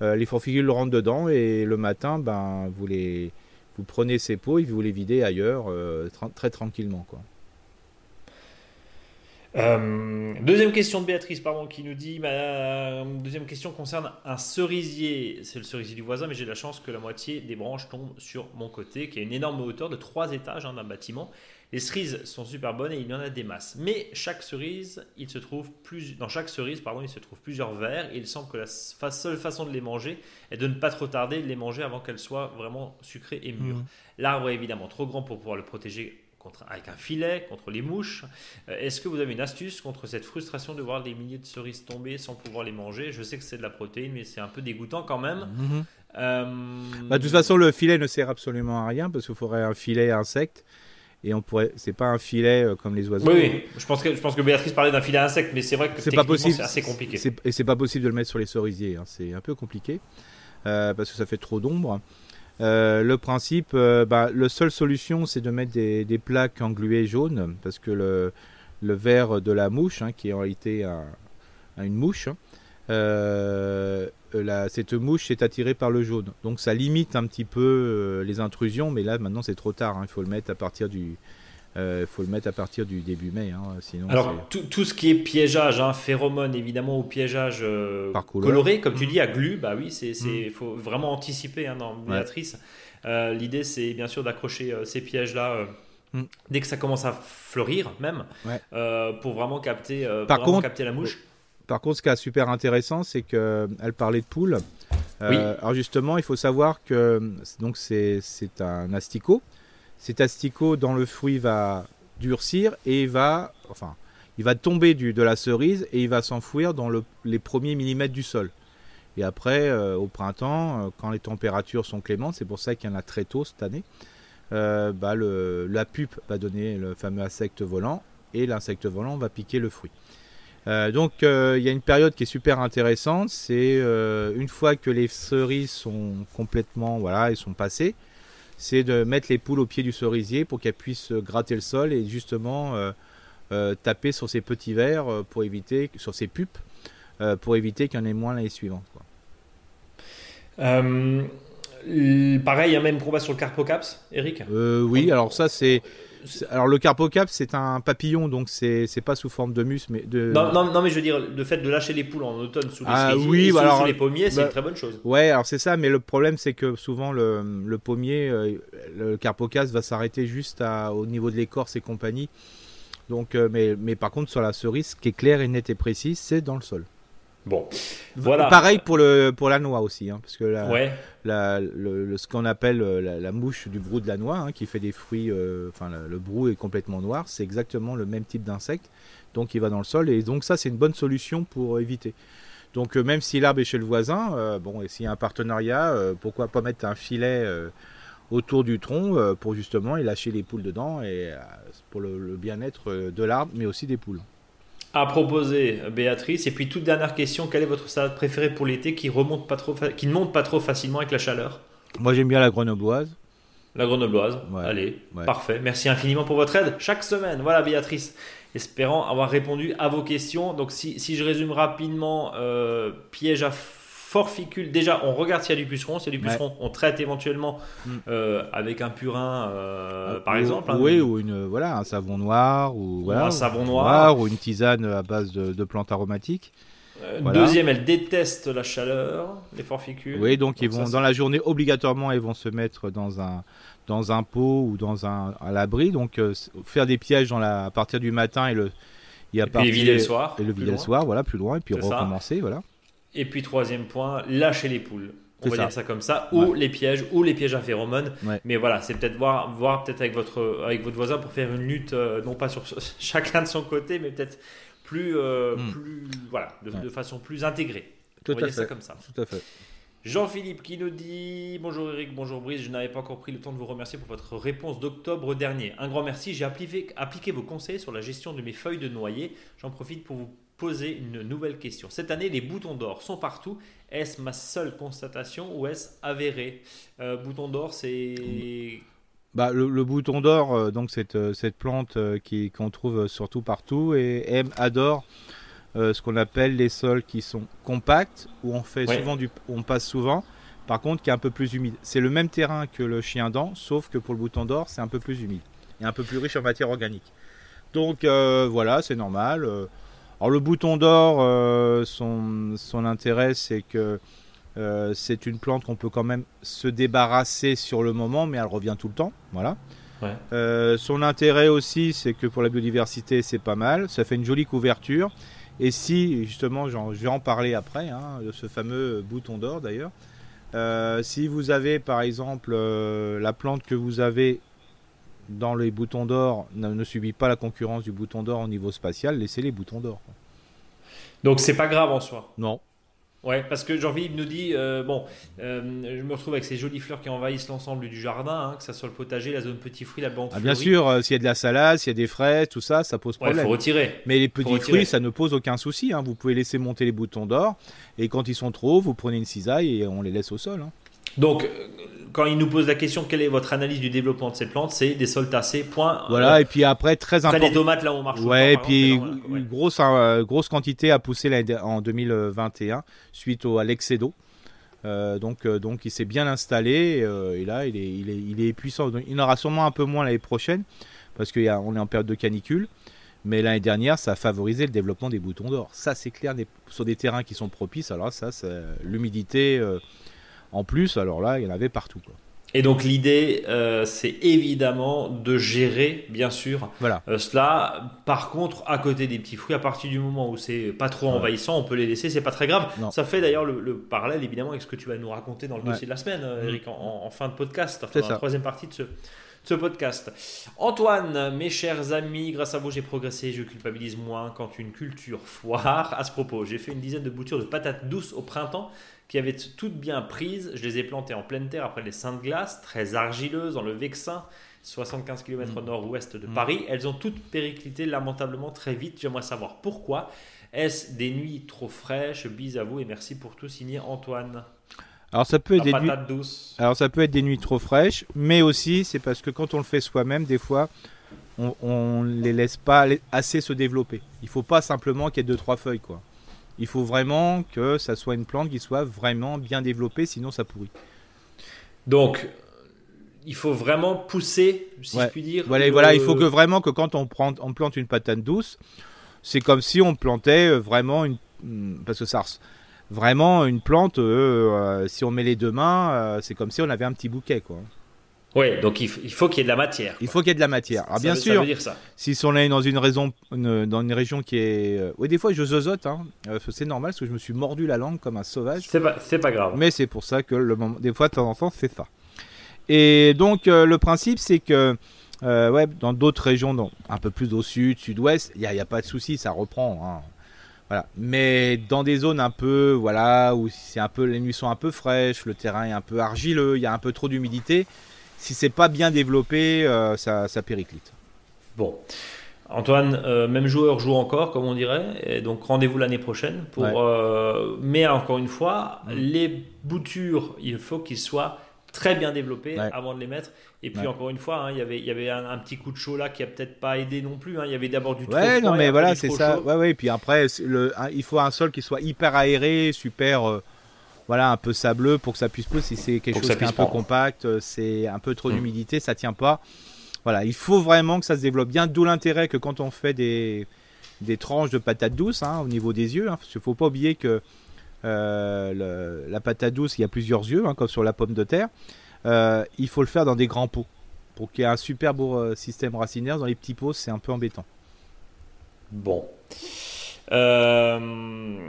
les forficules rentrent dedans et le matin ben vous les vous prenez ces pots et vous les videz ailleurs très tranquillement quoi. Euh, deuxième question de Béatrice, pardon, qui nous dit ma deuxième question concerne un cerisier. C'est le cerisier du voisin, mais j'ai la chance que la moitié des branches tombent sur mon côté, qui a une énorme hauteur de trois étages hein, d'un bâtiment. Les cerises sont super bonnes et il y en a des masses. Mais chaque cerise, il se trouve plus, dans chaque cerise, pardon, il se trouve plusieurs verres. Et il semble que la seule façon de les manger est de ne pas trop tarder de les manger avant qu'elles soient vraiment sucrées et mûres. Mmh. L'arbre est évidemment trop grand pour pouvoir le protéger avec un filet contre les mouches. Euh, est-ce que vous avez une astuce contre cette frustration de voir des milliers de cerises tomber sans pouvoir les manger? Je sais que c'est de la protéine, mais c'est un peu dégoûtant quand même. Mhm. Euh, bah, de toute façon, le filet ne sert absolument à rien parce qu'il faudrait un filet insecte. Et on pourrait, c'est pas un filet euh, comme les oiseaux. Oui, Je pense que je pense que Béatrice parlait d'un filet insecte, mais c'est vrai que c'est pas possible. C'est assez compliqué. Et c'est pas possible de le mettre sur les cerisiers. Hein. C'est un peu compliqué parce que ça fait trop d'ombre. Euh, le principe, euh, bah, la seule solution, c'est de mettre des, plaques engluées jaunes, parce que le, le de la mouche, hein, qui est en réalité une mouche, hein, euh, cette mouche est attirée par le jaune. Donc ça limite un petit peu les intrusions, mais là maintenant c'est trop tard, hein. il faut le mettre à partir du, il euh, faut le mettre à partir du début mai. Hein, sinon Alors, tout, tout, ce qui est piégeage, hein, phéromone évidemment, ou piégeage euh, coloré, comme tu mm. dis, à glu, bah oui, il mm. faut vraiment anticiper hein, dans Béatrice. Euh, l'idée, c'est bien sûr d'accrocher ces pièges-là. Mm. Dès que ça commence à fleurir, même, pour vraiment capter, Par contre, capter la mouche. Par contre, ce qui est super intéressant, c'est qu'elle parlait de poules. Alors justement, il faut savoir que donc c'est un asticot cet asticot dans le fruit va durcir et va, enfin, il va tomber du, de la cerise et il va s'enfouir dans les premiers millimètres du sol. Et après, euh, au printemps, euh, quand les températures sont clémentes, c'est pour ça qu'il y en a très tôt cette année, euh, bah la pupe va donner le fameux insecte volant et l'insecte volant va piquer le fruit. donc il y a une période qui est super intéressante, c'est une fois que les cerises sont complètement, voilà, elles sont passées, c'est de mettre les poules au pied du cerisier pour qu'elles puissent gratter le sol et justement euh, euh, taper sur ces petits vers euh, pour éviter, sur ces pupes, pour éviter qu'il y en ait moins l'année suivante. pareil, il y a même combat sur le Carpocaps, Eric? Oui, alors ça c'est alors le carpocap c'est un papillon donc c'est pas sous forme de mus mais de non, non, mais je veux dire le fait de lâcher les poules en automne sous les, ah, oui, bah sous, les pommiers c'est bah, une très bonne chose. Ouais alors c'est ça mais le problème c'est que souvent le, le pommier euh, le carpocas va s'arrêter juste à, au niveau de l'écorce et compagnie donc euh, mais mais par contre sur la cerise ce qui est clair et net et précis c'est dans le sol. Bon, voilà. Pareil pour le pour la noix aussi, hein, parce que la, la, le, ce qu'on appelle euh, la, mouche du brou de la noix, hein, qui fait des fruits, euh, enfin le, brou est complètement noir, c'est exactement le même type d'insecte, donc il va dans le sol et donc ça c'est une bonne solution pour éviter. Donc euh, même si l'arbre est chez le voisin, bon et s'il y a un partenariat, pourquoi pas mettre un filet autour du tronc pour justement y lâcher les poules dedans et pour le bien-être de l'arbre, mais aussi des poules à proposer, Béatrice. Et puis, toute dernière question, quelle est votre salade préférée pour l'été qui, remonte pas trop qui ne monte pas trop facilement avec la chaleur? Moi, j'aime bien la grenobloise. La grenobloise. Allez, parfait. Merci infiniment pour votre aide chaque semaine. Voilà, Béatrice. Espérant avoir répondu à vos questions. Donc, si, si je résume rapidement, euh, piège à forficule. Déjà, on regarde s'il y a du puceron. S'il y a du puceron, on traite éventuellement mm. euh, avec un purin, euh, par exemple. Hein. oui, ou une, voilà, un savon noir. Ou, un savon noir. Ou une tisane à base de, plantes aromatiques. Deuxième, elle déteste la chaleur, les forficules. Oui, donc, ils vont dans la journée obligatoirement, ils vont se mettre dans un dans un pot ou dans un à l'abri. Donc euh, faire des pièges dans la, à partir du matin et le et, et puis vider le soir. Et le vider le soir, voilà, plus loin et puis recommencer, voilà. Et puis troisième point, lâcher les poules. On va dire ça comme ça, ou les pièges, ou les pièges à phéromones. Mais voilà, c'est peut-être voir, voir peut-être avec votre, avec votre voisin pour faire une lutte, euh, non pas sur chacun de son côté, mais peut-être plus, euh, hmm. plus, voilà, de, façon plus intégrée. Tout à fait. ça comme ça. Tout à fait. Jean-Philippe qui nous dit Bonjour Eric, bonjour Brice, je n'avais pas encore pris le temps de vous remercier pour votre réponse d'octobre dernier. Un grand merci, j'ai appliqué, appliqué, vos conseils sur la gestion de mes feuilles de noyer. J'en profite pour vous poser une nouvelle question. Cette année, les boutons d'or sont partout. Est-ce ma seule constatation ou est-ce avéré? Euh, Bouton d'or, c'est. Bah, le, bouton d'or, euh, donc cette, euh, cette plante qu'on trouve surtout partout, et M adore euh, ce qu'on appelle les sols qui sont compacts, où on, fait souvent du, on passe souvent, par contre qui est un peu plus humide. C'est le même terrain que le chien dent, sauf que pour le bouton d'or, c'est un peu plus humide et un peu plus riche en matière organique. Donc euh, voilà, c'est normal. Euh, alors le bouton d'or, son, son, intérêt, c'est que c'est une plante qu'on peut quand même se débarrasser sur le moment, mais elle revient tout le temps. Voilà. son intérêt aussi, c'est que pour la biodiversité, c'est pas mal. Ça fait une jolie couverture. Et si, justement, je vais en parler après, hein, de ce fameux bouton d'or d'ailleurs, euh, si vous avez par exemple euh, la plante que vous avez dans les boutons d'or ne, subit pas la concurrence du bouton d'or au niveau spatial, laissez les boutons d'or. Donc c'est pas grave en soi? Non. Ouais, parce que Jean-Philippe nous dit euh, bon, euh, je me retrouve avec ces jolies fleurs qui envahissent l'ensemble du jardin, hein, que ça soit le potager, la zone petit fruit, la bande. Ah, bien sûr, euh, s'il y a de la salade, s'il y a des fraises, tout ça, ça pose problème. Il faut retirer. Mais les petits fruits, ça ne pose aucun souci. Hein. Vous pouvez laisser monter les boutons d'or, et quand ils sont trop vous prenez une cisaille et on les laisse au sol. Hein. Donc, quand il nous pose la question quelle est votre analyse du développement de ces plantes, c'est des sols tassés, point. Voilà, et puis après, très important. les tomates là où on marche. Ouais, et puis une grosse, euh, grosse quantité a poussé en 2021 suite au, à l'excédo. Euh, donc, euh, donc il s'est bien installé et là il est, il, est, il est puissant. il en aura sûrement un peu moins l'année prochaine parce qu'on est en période de canicule. Mais l'année dernière, ça a favorisé le développement des boutons d'or. Ça, c'est clair, sur des terrains qui sont propices. Alors ça, c'est l'humidité en plus, alors là, il y en avait partout. Et donc l'idée, euh, c'est évidemment de gérer, bien sûr, voilà. Euh, cela. Par contre, à côté des petits fruits, à partir du moment où c'est pas trop envahissant, on peut les laisser, c'est pas très grave. Ça fait d'ailleurs le, parallèle, évidemment, avec ce que tu vas nous raconter dans le dossier de la semaine, euh, Eric, en, fin de podcast, enfin, dans la troisième partie de ce, ce podcast. Antoine, mes chers amis, grâce à vous, j'ai progressé, je culpabilise moins quand une culture foire. À ce propos, j'ai fait une dizaine de boutures de patates douces au printemps qui avaient toutes bien prises. Je les ai plantées en pleine terre après les Saintes Glaces, très argileuses dans le Vexin, 75 km au mm. nord-ouest de mm. Paris. Elles ont toutes périclité lamentablement très vite. J'aimerais savoir pourquoi. Est-ce des nuits trop fraîches? Bis à vous et merci pour tout, signé Antoine. Alors ça peut être des nuits. Alors ça peut être des nuits trop fraîches, mais aussi c'est parce que quand on le fait soi-même, des fois, on, ne les laisse pas assez se développer. Il faut pas simplement qu'il y ait deux trois feuilles quoi. Il faut vraiment que ça soit une plante qui soit vraiment bien développée, sinon ça pourrit. Donc, il faut vraiment pousser, si je puis dire. Voilà, voilà, il faut que vraiment que quand on, prend, on plante une patate douce, c'est comme si on plantait euh, vraiment une, hmm, parce que ça, vraiment une plante. Euh, euh, si on met les deux mains, c'est comme si on avait un petit bouquet, quoi. Oui, donc il faut qu'il y ait de la matière. Il faut qu'il y ait de la matière. Alors bien sûr, si on est dans une, raison, dans une région qui est... Euh, oui, des fois je zozote, hein. Euh, c'est normal parce que je me suis mordu la langue comme un sauvage. C'est pas, pas grave. Mais c'est pour ça que le moment... des fois de temps en temps c'est ça. Et donc euh, le principe c'est que ouais, dans d'autres régions, donc, un peu plus au sud, sud-ouest, il n'y a, a, pas de souci, ça reprend. Hein. Voilà. Mais dans des zones un peu, voilà, où c'est un peu, les nuits sont un peu fraîches, le terrain est un peu argileux, il y a un peu trop d'humidité, si c'est pas bien développé, euh, ça, ça, périclite. Bon. Antoine, euh, même joueur joue encore, comme on dirait. Et donc rendez-vous l'année prochaine. Pour, euh, mais encore une fois, mm. les boutures, il faut qu'ils soient très bien développés avant de les mettre. Et puis encore une fois, hein, il y avait, il y avait un, petit coup de chaud là qui a peut-être pas aidé non plus. Hein. Il y avait d'abord du ouais, non mais voilà, c'est ça. Ouais, ouais. Et puis après, le, il faut un sol qui soit hyper aéré, super. Euh, voilà, un peu sableux pour que ça puisse pousser. Si c'est quelque chose qui est un peu compact, euh, c'est un peu trop mm. d'humidité, ça tient pas. Voilà, il faut vraiment que ça se développe bien. D'où l'intérêt que quand on fait des, des tranches de patates douces hein, au niveau des yeux, il ne faut pas oublier que euh, la patate douce, il y a plusieurs yeux, hein, comme sur la pomme de terre. Euh, il faut le faire dans des grands pots pour qu'il y ait un super beau euh, système racinaire. Dans les petits pots, c'est un peu embêtant. Bon. on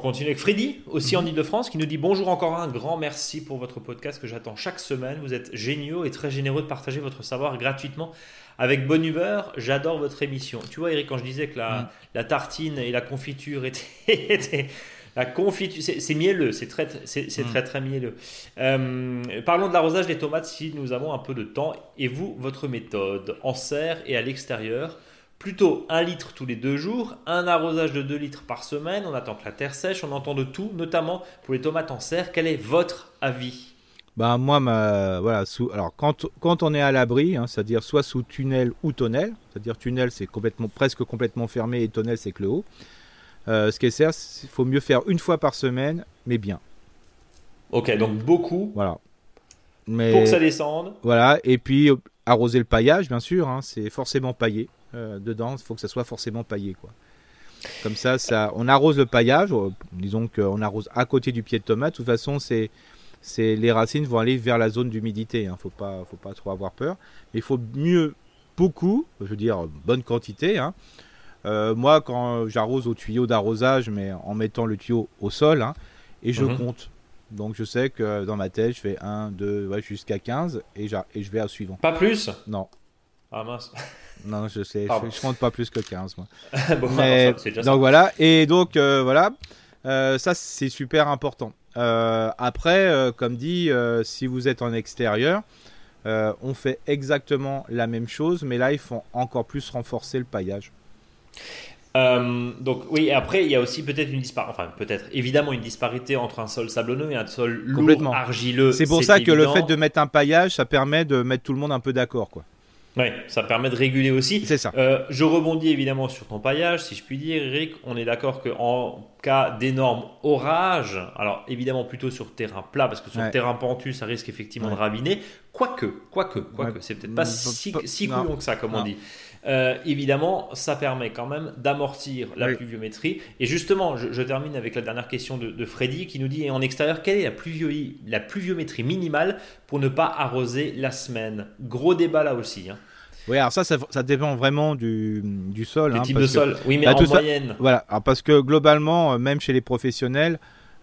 continue avec Freddy, aussi en Ile-de-France, qui nous dit Bonjour encore un grand merci pour votre podcast que j'attends chaque semaine. Vous êtes géniaux et très généreux de partager votre savoir gratuitement avec bonne humeur. J'adore votre émission. Tu vois, Eric, quand je disais que la, mm. la tartine et la confiture étaient la confiture, c'est mielleux, c'est très, c'est mm. très très mielleux. Euh, parlons de l'arrosage des tomates si nous avons un peu de temps. Et vous, votre méthode en serre et à l'extérieur Plutôt un litre tous les deux jours, un arrosage de 2 litres par semaine, on attend que la terre sèche, on entend de tout, notamment pour les tomates en serre. Quel est votre avis? Bah moi, ma, voilà, sous, alors quand, quand on est à l'abri, hein, c'est-à-dire soit sous tunnel ou tonnel, c'est-à-dire tunnel c'est complètement, presque complètement fermé et tonnel c'est que le haut. Euh, ce qui est certain, il faut mieux faire une fois par semaine, mais bien. Ok, donc beaucoup. Voilà. Mais, pour que ça descende. Voilà, et puis arroser le paillage, bien sûr, hein, c'est forcément paillé. Euh, dedans, il faut que ça soit forcément paillé. Quoi. Comme ça, ça, on arrose le paillage, euh, disons qu'on arrose à côté du pied de tomate. De toute façon, c'est, c'est les racines vont aller vers la zone d'humidité. Hein. Faut pas, faut pas trop avoir peur. Mais il faut mieux beaucoup, je veux dire bonne quantité. Hein, euh, moi, quand j'arrose au tuyau d'arrosage, mais en mettant le tuyau au sol, hein, et je mhm. compte. Donc je sais que dans ma tête, je fais 1, 2, ouais, jusqu'à 15 et, et je vais à suivant. Pas plus? Non. Ah mince. Non, je sais, je, compte pas plus que 15 moi. mais, donc voilà, et donc euh, voilà, euh, ça c'est super important. après, comme dit, si vous êtes en extérieur, on fait exactement la même chose, mais là il faut encore plus renforcer le paillage. Euh, donc oui, après il y a aussi peut-être une disparité, enfin peut-être évidemment une disparité entre un sol sablonneux et un sol lourd, argileux. C'est pour ça que le fait de mettre un paillage, ça permet de mettre tout le monde un peu d'accord, quoi. Oui, ça permet de réguler aussi. C'est ça. Euh, je rebondis évidemment sur ton paillage, si je puis dire, Eric. On est d'accord qu'en cas d'énorme orage, alors évidemment plutôt sur terrain plat, parce que sur terrain pentu, ça risque effectivement de raviner. Quoique, quoique, quoique, c'est peut-être pas si, si couillon que ça, comme on dit. Euh, évidemment, ça permet quand même d'amortir la pluviométrie. Et justement, je, termine avec la dernière question de, Freddy qui nous dit en extérieur, quelle est la, la pluviométrie minimale pour ne pas arroser la semaine? Gros débat là aussi. Hein. Oui, alors ça, ça, dépend vraiment du, du sol. Du hein, type de sol, oui, mais bah, en moyenne. voilà, parce que globalement, euh, même chez les professionnels,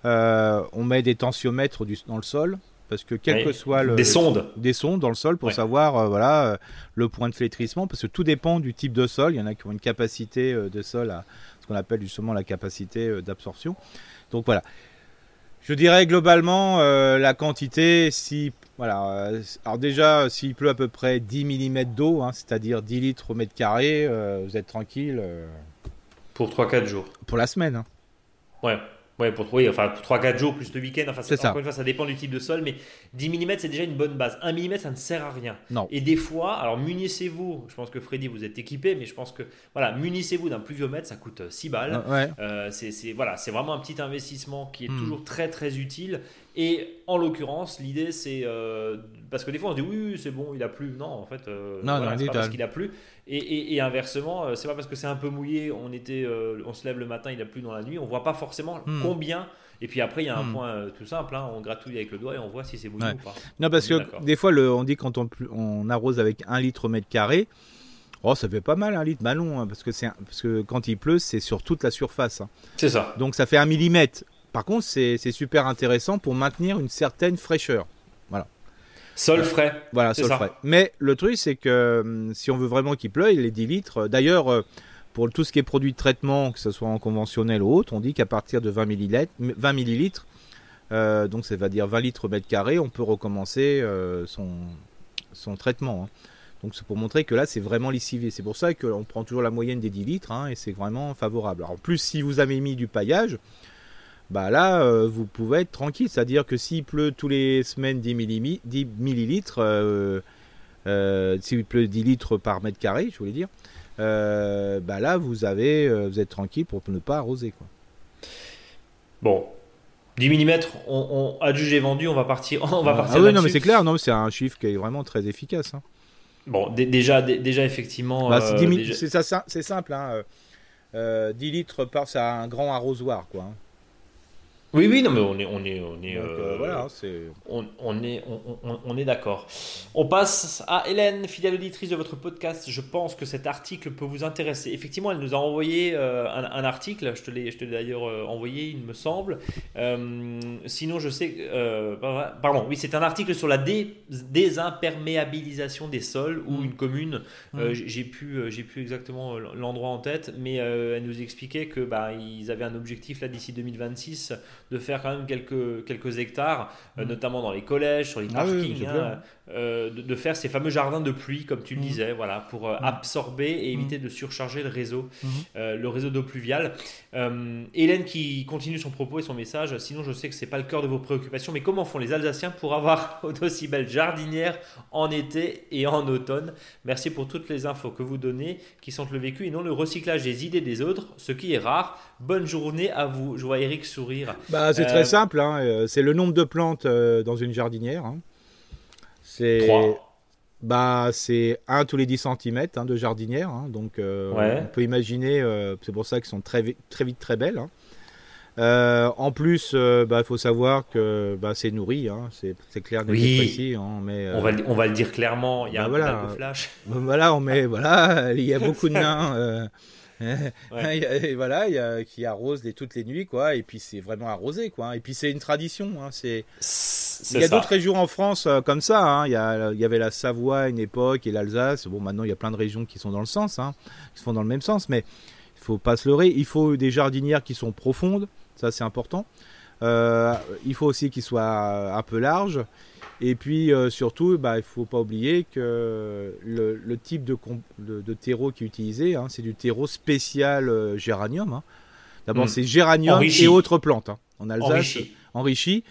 euh, on met des tensiomètres dans le sol parce que quel que soit le des sondes. des sondes dans le sol pour savoir euh, voilà euh, le point de flétrissement parce que tout dépend du type de sol. Il y en a qui ont une capacité euh, de sol à ce qu'on appelle justement la capacité d'absorption. Donc voilà. Je dirais globalement la quantité si voilà alors déjà s'il pleut à peu près 10 mm d'eau hein, c'est-à-dire 10 litres au mètre carré vous êtes tranquille pour 3-4 jours. pour la semaine hein. ouais Ouais, pour, oui, enfin, 3-4 jours plus le week-end. Enfin, c'est ça. Encore une fois, ça dépend du type de sol, mais 10 mm, c'est déjà une bonne base. 1 mm, ça ne sert à rien. Non. Et des fois, alors munissez-vous, je pense que Freddy, vous êtes équipé, mais je pense que, voilà, munissez-vous d'un pluviomètre, ça coûte 6 balles. Ouais. Euh, c'est, voilà, vraiment un petit investissement qui est hmm. toujours très, très utile. Et en l'occurrence, l'idée, c'est. Euh, parce que des fois, on se dit oui, c'est bon, il a plu. Non, en fait, euh, non, c'est pas parce qu'il a plu. Et, inversement, euh, c'est pas parce que c'est un peu mouillé, on, était, on se lève le matin, il a plu dans la nuit. On voit pas forcément hmm. combien. Et puis après, il y a un hmm. point tout simple hein, on gratouille avec le doigt et on voit si c'est mouillé ou pas. Non, parce que des fois, le, on dit quand on, on arrose avec un litre au mètre carré. Oh, ça fait pas mal un litre ballon, hein, parce, que parce que quand il pleut, c'est sur toute la surface. Hein. C'est ça. Donc ça fait un millimètre. Par contre, c'est super intéressant pour maintenir une certaine fraîcheur. Voilà. Sol frais. Voilà, sol frais. Mais le truc, c'est que hum, si on veut vraiment qu'il pleuve, les 10 litres. Euh, d'ailleurs, euh, pour tout ce qui est produit de traitement, que ce soit en conventionnel ou autre, on dit qu'à partir de 20 millilitres, 20 millilitres euh, donc ça va dire 20 litres au mètre carré, on peut recommencer son, son traitement. Hein. Donc c'est pour montrer que là c'est vraiment lessivé. C'est pour ça qu'on prend toujours la moyenne des 10 litres hein, et c'est vraiment favorable. Alors, en plus si vous avez mis du paillage, bah là, euh, vous pouvez être tranquille. C'est-à-dire que s'il pleut tous les semaines 10, 10 millilitres, euh, euh, s'il pleut 10 litres par mètre carré, je voulais dire, bah là, vous, avez, vous êtes tranquille pour ne pas arroser. Quoi. Bon. 10 mm, on, a jugé vendu, on va partir. On va ah, partir ah oui, non, mais c'est clair, non, c'est un chiffre qui est vraiment très efficace. Hein. Bon, déjà, déjà, effectivement. Bah, c'est simple, hein. 10 litres par, c'est un grand arrosoir, quoi. Hein. Oui, oui, non, mais on est, on est, on est, euh, voilà, c'est... On, on, est, on, on est d'accord. On passe à Hélène, fidèle auditrice de votre podcast. Je pense que cet article peut vous intéresser. Effectivement, elle nous a envoyé euh, un, article. Je te l'ai, je te l'ai d'ailleurs euh, envoyé, il me semble. sinon, je sais, pardon, oui, c'est un article sur la désimperméabilisation des sols ou une commune. Mm. j'ai pu, j'ai plus exactement l'endroit en tête, mais elle nous expliquait que bah, ils avaient un objectif là d'ici 2026 de faire quand même quelques, quelques hectares, euh, mm. notamment dans les collèges, sur les ah parkings, hein, euh, de, faire ces fameux jardins de pluie, comme tu le mm. disais, voilà, pour euh, mm. absorber et éviter de surcharger le réseau, le réseau d'eau pluviale. Hélène qui continue son propos et son message, sinon je sais que c'est pas le cœur de vos préoccupations, mais comment font les Alsaciens pour avoir d'aussi belles jardinières en été et en automne? Merci pour toutes les infos que vous donnez, qui sentent le vécu et non le recyclage des idées des autres, ce qui est rare. Bonne journée à vous. Je vois Eric sourire. Bah, c'est très simple, hein. c'est le nombre de plantes dans une jardinière. Hein. C'est bah c'est un tous les 10 cm hein, de jardinière, donc euh, on peut imaginer, euh, c'est pour ça qu'elles sont très, très vite très belles. Euh, en plus, bah, il faut savoir que bah, c'est nourri, c'est clair, oui. précis. mais, on, va, on va le dire clairement, il y a bah, un voilà, flash. voilà, on met, voilà, il y a beaucoup de nains. et voilà, il y a, qui arrose les, toutes les nuits, quoi. Et puis c'est vraiment arrosé, quoi. Et puis c'est une tradition. Hein, c'est il y a d'autres régions en France euh, comme ça. Hein. Il, y avait la Savoie à une époque et l'Alsace. Bon, maintenant il y a plein de régions qui sont dans le sens, hein, qui se font dans le même sens. Mais il faut pas se leurrer. Il faut des jardinières qui sont profondes. Ça c'est important. Euh, il faut aussi qu'ils soient un peu larges. Et puis euh, surtout, bah, il ne faut pas oublier que le, type de, de, terreau qui est utilisé, hein, c'est du terreau spécial géranium. D'abord, hmm. c'est géranium et autres plantes. En Alsace, enrichi. enrichi.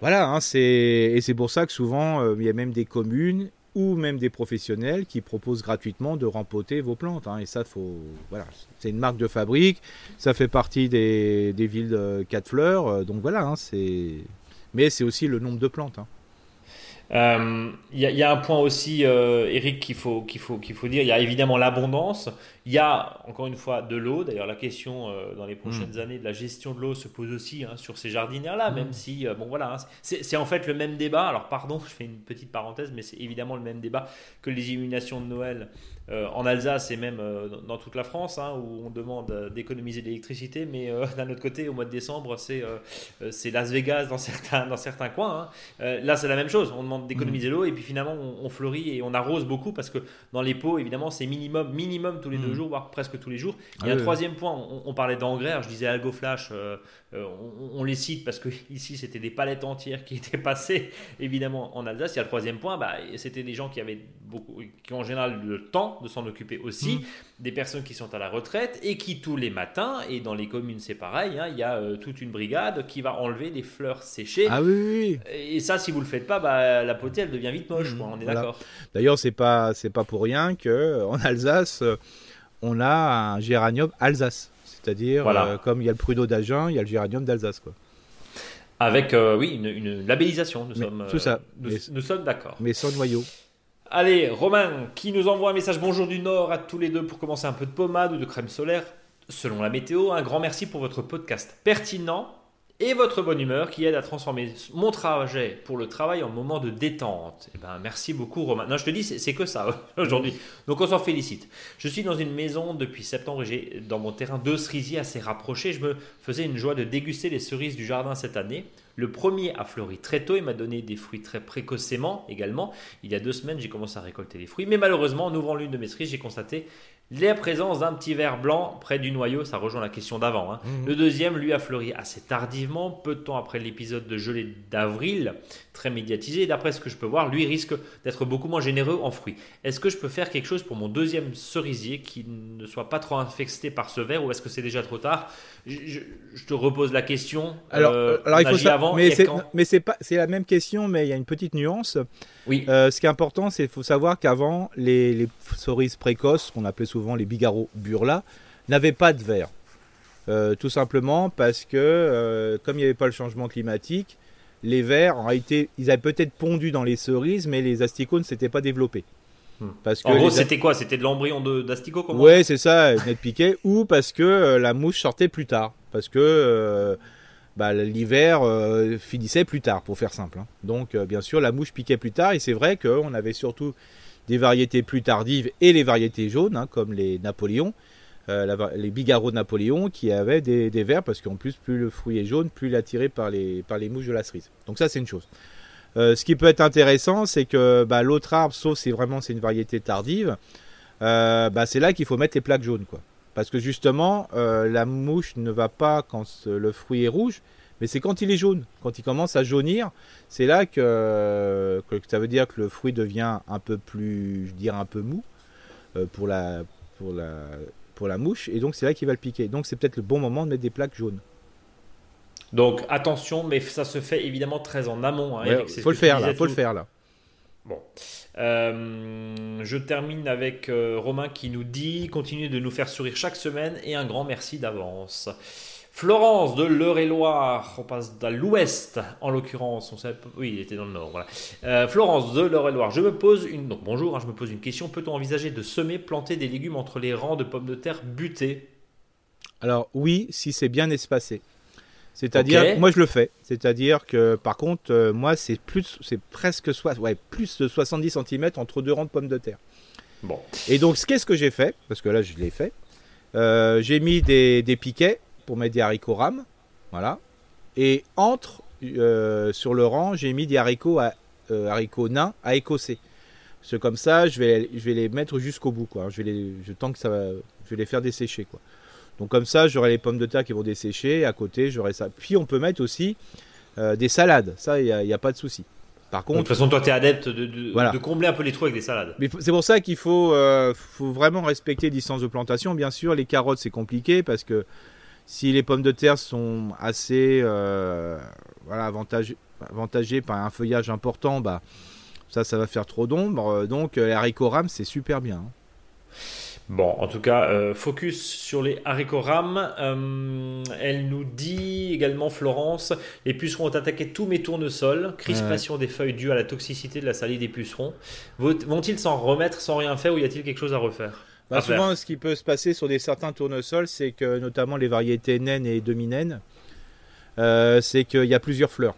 Voilà, hein, c'est et c'est pour ça que souvent euh, il y a même des communes ou même des professionnels qui proposent gratuitement de rempoter vos plantes. Hein, et ça, faut voilà, c'est une marque de fabrique, ça fait partie des, des villes de quatre fleurs, euh, donc voilà, hein, c'est mais c'est aussi le nombre de plantes. Il euh, y, y, a un point aussi, Eric, qu'il faut, qu'il faut, qu'il faut dire. Il y a évidemment l'abondance. Il y a encore une fois de l'eau. D'ailleurs, la question euh, dans les prochaines hmm. années de la gestion de l'eau se pose aussi hein, sur ces jardinières-là, même hmm. si, euh, bon voilà, hein, c'est en fait le même débat. Alors, pardon, je fais une petite parenthèse, mais c'est évidemment le même débat que les illuminations de Noël euh, en Alsace et même dans toute la France, hein, où on demande d'économiser de l'électricité, mais d'un autre côté, au mois de décembre, c'est c'est Las Vegas dans certains, dans certains coins. là, c'est la même chose. On demande d'économiser hmm. l'eau et puis finalement, on, fleurit et on arrose beaucoup parce que dans les pots, évidemment, c'est minimum, minimum tous les deux voire presque tous les jours. Il y a un troisième point, on, parlait d'engrais, je disais AlgoFlash, euh, euh, on, les cite parce que ici c'était des palettes entières qui étaient passées évidemment en Alsace. Il y a le troisième point, bah, c'était des gens qui avaient beaucoup, qui ont en général le temps de s'en occuper aussi, mm. des personnes qui sont à la retraite et qui tous les matins, et dans les communes c'est pareil, hein, il y a euh, toute une brigade qui va enlever les fleurs séchées. Ah oui, Et ça, si vous le faites pas, bah, la potée elle devient vite moche, mm. on est d'accord. D'ailleurs, c'est pas, c'est pas pour rien que en Alsace on a un géranium Alsace. C'est-à-dire, euh, comme il y a le pruneau d'Agen, il y a le géranium d'Alsace. quoi. Avec, euh, oui, une, labellisation. Nous sommes, tout ça. Euh, nous, sommes d'accord. Mais sans noyau. Allez, Romain, qui nous envoie un message bonjour du Nord à tous les deux pour commencer un peu de pommade ou de crème solaire. Selon la météo, un grand merci pour votre podcast pertinent et votre bonne humeur qui aide à transformer mon trajet pour le travail en moment de détente. Eh ben, merci beaucoup Romain. Non, je te dis, c'est que ça aujourd'hui. Donc on s'en félicite. Je suis dans une maison depuis septembre et j'ai dans mon terrain deux cerisiers assez rapprochés. Je me faisais une joie de déguster les cerises du jardin cette année. Le premier a fleuri très tôt et m'a donné des fruits très précocement également. Il y a deux semaines, j'ai commencé à récolter les fruits. Mais malheureusement, en ouvrant l'une de mes cerises, j'ai constaté la présence d'un petit ver blanc près du noyau, ça rejoint la question d'avant. Hein. Mmh. Le deuxième, lui, a fleuri assez tardivement, peu de temps après l'épisode de gelée d'avril, très médiatisé. Et d'après ce que je peux voir, lui risque d'être beaucoup moins généreux en fruits. Est-ce que je peux faire quelque chose pour mon deuxième cerisier qui ne soit pas trop infecté par ce ver ou est-ce que c'est déjà trop tard? Je, te repose la question. Alors, euh, alors il faut ça, avant mais c'est, mais c'est pas, c'est la même question, mais il y a une petite nuance. Oui. Euh, ce qui est important, c'est qu'il faut savoir qu'avant, les, les cerises précoces, qu'on appelait souvent les Bigarro Burla, n'avaient pas de verre. Euh, tout simplement parce que, comme il n'y avait pas le changement climatique, les vers, en réalité, ils avaient peut-être pondu dans les cerises, mais les asticots ne s'étaient pas développés. Hmm. Parce que en gros, c'était quoi? C'était de l'embryon d'asticot Ouais, c'est ça, net piqué. ou parce que euh, la mouche sortait plus tard. Parce que euh, bah, l'hiver euh, finissait plus tard, pour faire simple. Hein. Donc, bien sûr, la mouche piquait plus tard. Et c'est vrai qu'on avait surtout des variétés plus tardives et les variétés jaunes, hein, comme les Napoléons, les Bigarro de Napoléon, qui avaient des, des vers, parce qu'en plus, plus le fruit est jaune, plus il est attiré par les, mouches de la cerise. Donc ça, c'est une chose. Euh, ce qui peut être intéressant, c'est que bah, l'autre arbre, sauf si vraiment c'est une variété tardive, euh, bah, c'est là qu'il faut mettre les plaques jaunes. Quoi. Parce que justement, euh, la mouche ne va pas quand le fruit est rouge, mais c'est quand il est jaune. Quand il commence à jaunir, c'est là que, ça veut dire que le fruit devient un peu plus, je dirais un peu mou pour, la, pour, la, pour la mouche, et donc c'est là qu'il va le piquer. Donc c'est peut-être le bon moment de mettre des plaques jaunes. Donc attention, mais ça se fait évidemment très en amont. Il hein, faut le faire là, faut le faire là. Bon, euh, je termine avec euh, Romain qui nous dit continuez de nous faire sourire chaque semaine et un grand merci d'avance. Florence de l'Eure-et-Loire, on passe à l'ouest en l'occurrence, on sait, oui il était dans le nord. Euh, Florence de l'Eure-et-Loire, je me pose une, donc bonjour, hein, je me pose une question, peut-on envisager de semer, planter des légumes entre les rangs de pommes de terre butées? Alors oui, si c'est bien espacé. C'est-à-dire, moi je le fais. C'est-à-dire que par contre, euh, moi c'est plus, c'est presque ouais, plus de 70 cm entre deux rangs de pommes de terre. Bon. Et donc, qu'est-ce que j'ai fait? Parce que là, je l'ai fait. Euh, j'ai mis des, piquets pour mettre des haricots rames. Voilà. Et entre, euh, sur le rang, j'ai mis des haricots, à, haricots nains à écossais. C'est comme ça, je vais, je vais les mettre jusqu'au bout. Quoi. Je, vais les, je, tant que ça va, je vais les faire dessécher. Quoi. Donc comme ça, j'aurai les pommes de terre qui vont dessécher. À côté, j'aurai ça. Puis on peut mettre aussi euh, des salades. Ça, il n'y a, pas de souci. Par contre, de toute façon, toi, tu es adepte de, combler un peu les trous avec des salades. Mais c'est pour ça qu'il faut, euh, faut vraiment respecter les distances de plantation. Bien sûr, les carottes, c'est compliqué parce que si les pommes de terre sont assez euh, voilà, avantagées, par un feuillage important, bah, ça, ça va faire trop d'ombre. Donc, les haricots rames, c'est super bien. Hein. Bon, en tout cas, euh, focus sur les haricots rames. Euh, elle nous dit également, Florence, les pucerons ont attaqué tous mes tournesols. Crispation des feuilles due à la toxicité de la salive des pucerons. Vont-ils s'en remettre sans rien faire ou y a-t-il quelque chose à refaire? Bah, Souvent, ce qui peut se passer sur des certains tournesols, c'est que notamment les variétés naines et demi-naines, euh, c'est qu'il y a plusieurs fleurs.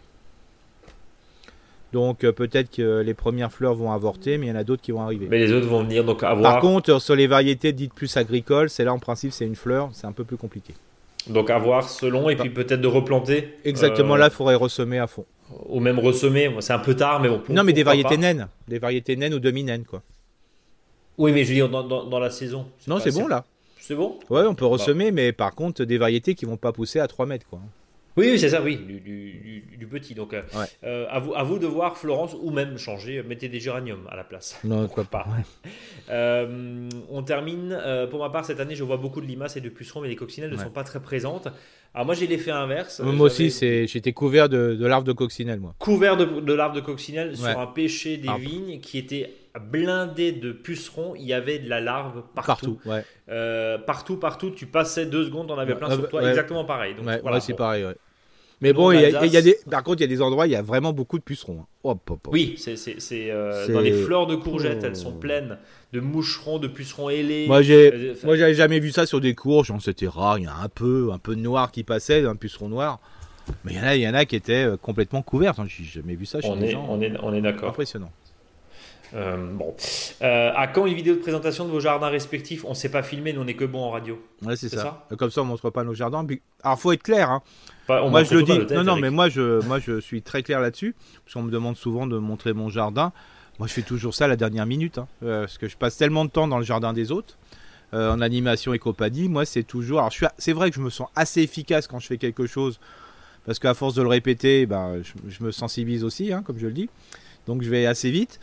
Donc euh, peut-être que les premières fleurs vont avorter, mais il y en a d'autres qui vont arriver. Mais les autres vont venir donc avoir. Par contre, sur les variétés dites plus agricoles, c'est là en principe c'est une fleur, c'est un peu plus compliqué. Donc avoir selon et puis peut-être de replanter. Exactement, euh, là il faudrait ressemer à fond. Ou même ressemer, c'est un peu tard, mais bon. non, mais des variétés naines, des variétés naines ou demi-naines quoi. Oui, mais je veux dire dans, dans, la saison. Non, c'est bon là. C'est bon? Ouais, on peut ressemer, mais par contre des variétés qui vont pas pousser à 3 mètres quoi. Oui, c'est ça, oui, du, petit. Donc, euh, euh, à, vous, à vous de voir, Florence, ou même changer, mettez des géraniums à la place. Non, quoi pas. Euh, on termine. pour ma part, cette année, je vois beaucoup de limaces et de pucerons, mais les coccinelles ne sont pas très présentes. Alors, moi, j'ai l'effet inverse. Moi aussi, j'étais couvert de, de, larves de coccinelles, moi. Couvert de, larves de coccinelles sur un pêcher des vignes qui était blindé de pucerons. Il y avait de la larve partout. Partout, partout, partout. Tu passais deux secondes, on avait plein sur toi. Exactement pareil. Donc, voilà, c'est pareil, mais bon, il y, a, des, par contre, il y a des endroits, il y a vraiment beaucoup de pucerons. Hein. Oui, c'est euh, dans les fleurs de courgettes, elles sont pleines de moucherons, de pucerons ailés. Moi, j'ai, euh, moi, j'avais jamais vu ça sur des courges. C'était rare. Il y a un peu, un peu de noir qui passait, un puceron noir. Mais il y en a, il y en a qui étaient euh, complètement couverts. J'ai jamais vu ça chez on les est, On est, on est d'accord. Impressionnant. bon. à quand une vidéo de présentation de vos jardins respectifs? On ne s'est pas filmé, nous on n'est que bon en radio. Ouais, c'est ça. Comme ça, on montre pas nos jardins. Alors, faut être clair. Hein. Moi, je le dis. non, non, mais moi, je, moi, je suis très clair là-dessus, parce qu'on me demande souvent de montrer mon jardin. Moi, je fais toujours ça à la dernière minute, hein, parce que je passe tellement de temps dans le jardin des autres. en animation et compagnie, moi c'est toujours. Alors c'est vrai que je me sens assez efficace quand je fais quelque chose parce qu'à force de le répéter, ben, je, me sensibilise aussi, hein, comme je le dis. Donc je vais assez vite.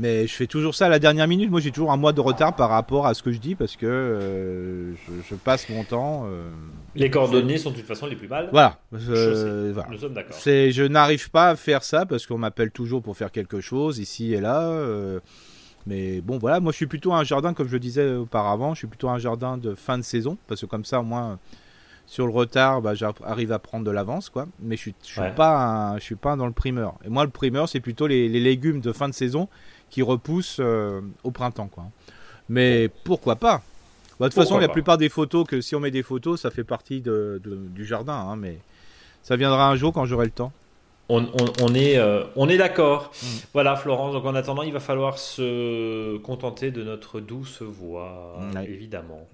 Mais je fais toujours ça à la dernière minute. Moi, j'ai toujours un mois de retard par rapport à ce que je dis parce que euh, je, passe mon temps. Euh, les coordonnées sont de toute façon les plus mal. Voilà. Euh, Nous sommes d'accord. Je n'arrive pas à faire ça parce qu'on m'appelle toujours pour faire quelque chose ici et là. mais bon, voilà. Moi, je suis plutôt un jardin, comme je le disais auparavant, je suis plutôt un jardin de fin de saison parce que comme ça, au moins sur le retard, bah, j'arrive à prendre de l'avance, quoi. Mais je suis, suis pas, je suis pas dans le primeur. Et moi, le primeur, c'est plutôt les, légumes de fin de saison qui repoussent euh, au printemps, quoi. Mais pourquoi pas? Bah, De toute façon, la plupart des photos, que si on met des photos, ça fait partie de, du jardin, hein, mais ça viendra un jour quand j'aurai le temps. On, est, euh, on est d'accord. Mm. Voilà, Florence. Donc en attendant, il va falloir se contenter de notre douce voix, évidemment.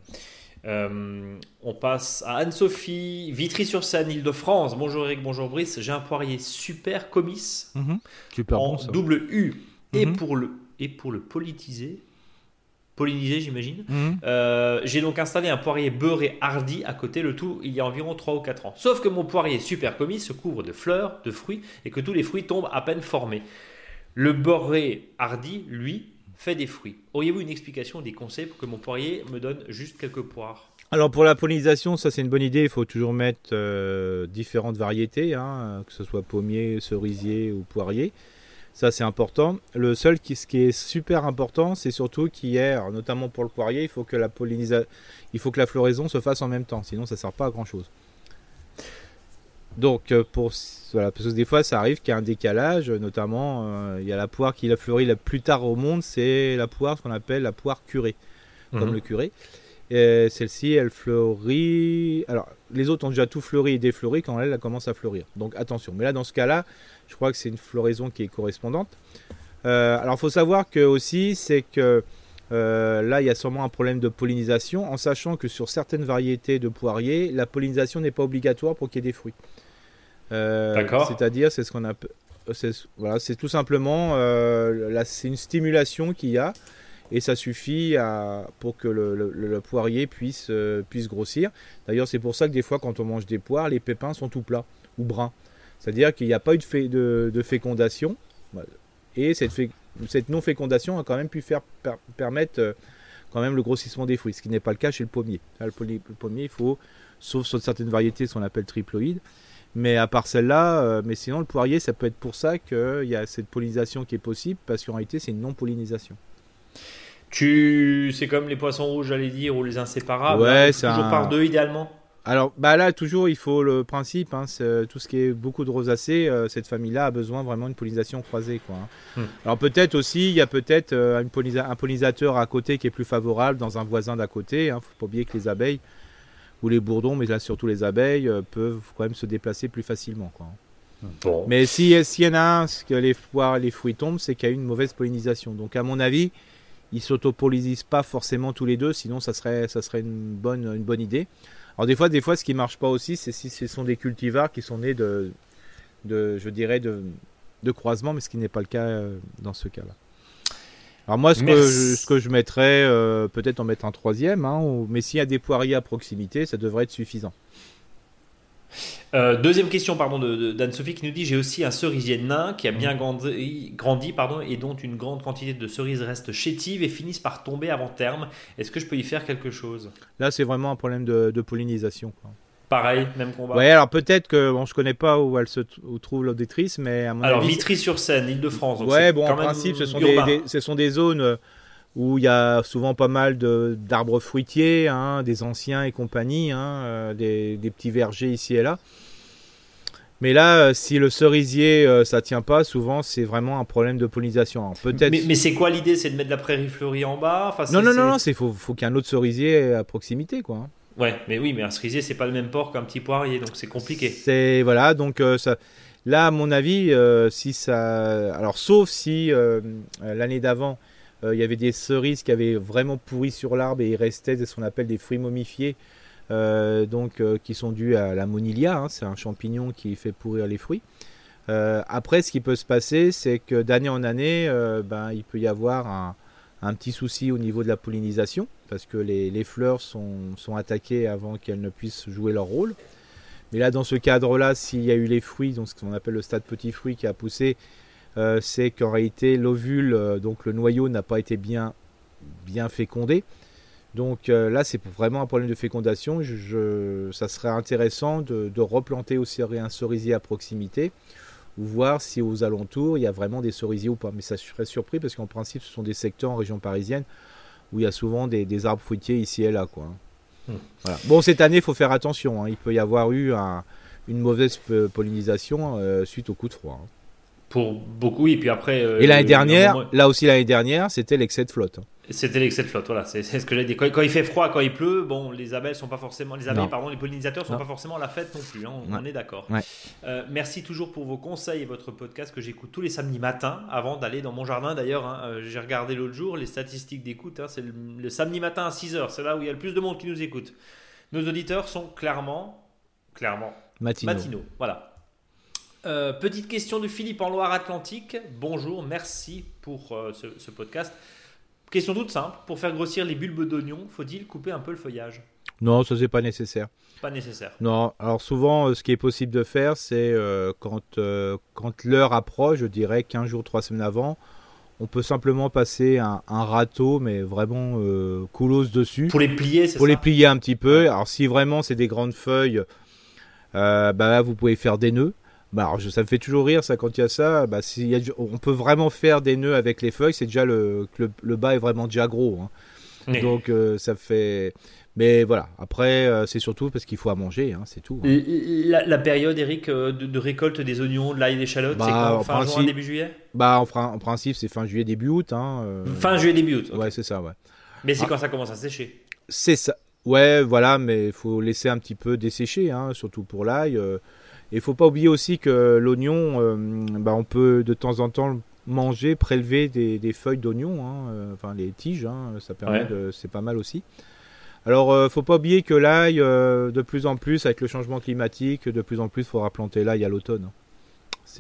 Euh, on passe à Anne-Sophie, Vitry-sur-Seine, Île-de-France. Bonjour Eric, bonjour Brice. J'ai un poirier super comice mhm. super en double U. Et, mhm. pour le, et pour le politiser, polliniser j'imagine, mhm. euh, j'ai donc installé un poirier beurré hardy à côté, le tout il y a environ 3 ou 4 ans. Sauf que mon poirier super comice se couvre de fleurs, de fruits, et que tous les fruits tombent à peine formés. Le beurré hardy, lui, fait des fruits. Auriez-vous une explication, des conseils pour que mon poirier me donne juste quelques poires? Alors pour la pollinisation, ça c'est une bonne idée. Il faut toujours mettre euh, différentes variétés, hein, que ce soit pommier, cerisier ou poirier. Ça c'est important. Le seul qui, ce qui est super important, c'est surtout qu'hier, notamment pour le poirier, il faut que la pollinisation, il faut que la floraison se fasse en même temps. Sinon, ça sert pas à grand chose. Donc, euh, pour, voilà, parce que des fois, ça arrive qu'il y a un décalage, notamment, euh, il y a la poire qui a fleuri la plus tard au monde, c'est la poire, ce qu'on appelle la poire curée, comme mhm. le curé. Et celle-ci, elle fleurit. Alors, les autres ont déjà tout fleuri et défleuri quand elle, elle commence à fleurir. Donc, attention. Mais là, dans ce cas-là, je crois que c'est une floraison qui est correspondante. Euh, alors, il faut savoir que aussi, c'est que là, il y a sûrement un problème de pollinisation, en sachant que sur certaines variétés de poiriers, la pollinisation n'est pas obligatoire pour qu'il y ait des fruits. Euh, c'est-à-dire, c'est ce qu'on appelle. Voilà, c'est tout simplement euh, c'est une stimulation qu'il y a et ça suffit à, pour que le, poirier puisse, euh, puisse grossir. D'ailleurs, c'est pour ça que des fois, quand on mange des poires, les pépins sont tout plats ou bruns. C'est-à-dire qu'il n'y a pas eu de, de, fécondation et cette, cette non-fécondation a quand même pu faire permettre quand même le grossissement des fruits, ce qui n'est pas le cas chez le pommier. le, pommier, il faut, sauf sur certaines variétés, ce qu'on appelle triploïdes, mais à part celle-là, euh, mais sinon le poirier, ça peut être pour ça qu'il y a cette pollinisation qui est possible, parce qu'en réalité, c'est une non-pollinisation. Tu, c'est comme les poissons rouges, j'allais dire, ou les inséparables. Ouais, hein, toujours par deux idéalement? Alors, bah là, toujours, il faut le principe, hein, tout ce qui est beaucoup de rosacées, euh, cette famille-là a besoin vraiment d'une pollinisation croisée. Quoi, hein. hmm. Alors peut-être aussi, il y a peut-être euh, un pollinisateur à côté qui est plus favorable dans un voisin d'à côté. Il ne faut pas oublier que les abeilles, ou les bourdons, mais là surtout les abeilles, euh, peuvent quand même se déplacer plus facilement. Quoi. Mais s'il si y en a un, que les, poires, les fruits tombent, c'est qu'il y a eu une mauvaise pollinisation. Donc à mon avis, ils s'autopollinisent pas forcément tous les deux, sinon ça serait, ça serait une, bonne, une bonne idée. Alors des fois, des fois, ce qui marche pas aussi, c'est si ce sont des cultivars qui sont nés de, de je dirais, de, de croisement, mais ce qui n'est pas le cas euh, dans ce cas-là. Alors moi, ce que, je, ce que je mettrais, euh, peut-être en mettre un troisième, hein, mais s'il y a des poiriers à proximité, ça devrait être suffisant. Euh, deuxième question pardon d'Anne-Sophie qui nous dit j'ai aussi un cerisier nain qui a bien mmh. grandi, grandi, pardon, et dont une grande quantité de cerises restent chétives et finissent par tomber avant terme. Est-ce que je peux y faire quelque chose? Là c'est vraiment un problème de, pollinisation. Pareil, même combat? Ouais, alors peut-être que bon, je connais pas où elle se trouve l'auditrice, mais à mon alors Vitry-sur-Seine, Île-de-France. Ouais, bon, en principe, ce sont des, ce sont des zones euh, où il y a souvent pas mal d'arbres fruitiers, hein, des anciens et compagnie, hein, euh, des, petits vergers ici et là. Mais là, euh, si le cerisier ça tient pas, souvent c'est vraiment un problème de pollinisation. Peut-être. Mais, c'est quoi l'idée? C'est de mettre la prairie fleurie en bas? Enfin, Non, non, non, non, il faut, faut qu'il y ait un autre cerisier à proximité, quoi. Ouais, mais oui, mais un cerisier, c'est pas le même port qu'un petit poirier, donc c'est compliqué. C'est voilà, donc euh, ça. Là, à mon avis, si ça. Alors, sauf si l'année d'avant, il y avait des cerises qui avaient vraiment pourri sur l'arbre et il restait ce qu'on appelle des fruits momifiés. donc qui sont dus à la monilia, hein. c'est un champignon qui fait pourrir les fruits. Euh, après, ce qui peut se passer, c'est que d'année en année, euh, ben, il peut y avoir un, petit souci au niveau de la pollinisation, parce que les, fleurs sont, attaquées avant qu'elles ne puissent jouer leur rôle. Mais là, dans ce cadre-là, s'il y a eu les fruits, donc ce qu'on appelle le stade petit fruit qui a poussé, euh, c'est qu'en réalité, l'ovule, donc le noyau, n'a pas été bien, bien fécondé. Donc là, c'est vraiment un problème de fécondation. ça serait intéressant de, de replanter aussi un cerisier à proximité ou voir si aux alentours il y a vraiment des cerisiers ou pas. Mais ça serait surpris parce qu'en principe ce sont des secteurs en région parisienne où il y a souvent des, arbres fruitiers ici et là. Quoi. Hmm. Bon, cette année, il faut faire attention. Hein. Il peut y avoir eu une mauvaise pollinisation euh, suite au coup de froid. Hein. Pour beaucoup, et puis après. Euh, et l'année dernière, là aussi l'année dernière, c'était l'excès de flotte. C'était l'excès de flotte, voilà, c'est ce que j'ai dit. Quand, il fait froid, quand il pleut, bon, les abeilles sont pas forcément, les abeilles, pardon, les pollinisateurs sont pas forcément à la fête non plus. Hein, on, est d'accord. Euh, merci toujours pour vos conseils et votre podcast que j'écoute tous les samedis matins avant d'aller dans mon jardin. D'ailleurs, hein, euh, j'ai regardé l'autre jour les statistiques d'écoute. Hein, c'est le, samedi matin à 6 h C'est là où il y a le plus de monde qui nous écoute. Nos auditeurs sont clairement, clairement matinaux. Voilà. Euh, petite question de Philippe en Loire-Atlantique. Bonjour, merci pour ce, ce podcast. Question toute simple, pour faire grossir les bulbes d'oignon, faut-il couper un peu le feuillage? Non, ça c'est pas nécessaire. Pas nécessaire. Non, alors souvent euh, ce qui est possible de faire, c'est euh, quand, euh, quand l'heure approche, je dirais 15 jours, 3 semaines avant, on peut simplement passer un, râteau, mais vraiment coulose dessus. Pour les plier, c'est Pour les plier un petit peu. Alors si vraiment c'est des grandes feuilles, bah, vous pouvez faire des nœuds. Bah alors, ça me fait toujours rire ça quand il y a ça. Bah, y a, on peut vraiment faire des nœuds avec les feuilles. C'est déjà le, le, bas est vraiment déjà gros. Hein. Donc euh, ça fait. Mais voilà. Après, euh, c'est surtout parce qu'il faut à manger, hein, c'est tout. Hein. La, période, Eric, euh, de, récolte des oignons, de l'ail et des chalotes, c'est bah, fin juin, début juillet? Bah, en, en principe, c'est fin juillet, début août. Fin juillet, début août. Ouais, c'est ça, ouais. Mais c'est ah. quand ça commence à sécher. C'est ça. Ouais, voilà, mais il faut laisser un petit peu dessécher, surtout pour l'ail. Il faut pas oublier aussi que l'oignon, euh, bah, on peut de temps en temps manger, prélever des, feuilles d'oignon, hein, euh, enfin les tiges, hein, ça permet de, c'est pas mal aussi. Alors, ne euh, faut pas oublier que l'ail, de plus en plus, avec le changement climatique, de plus en plus, il faudra planter l'ail à l'automne.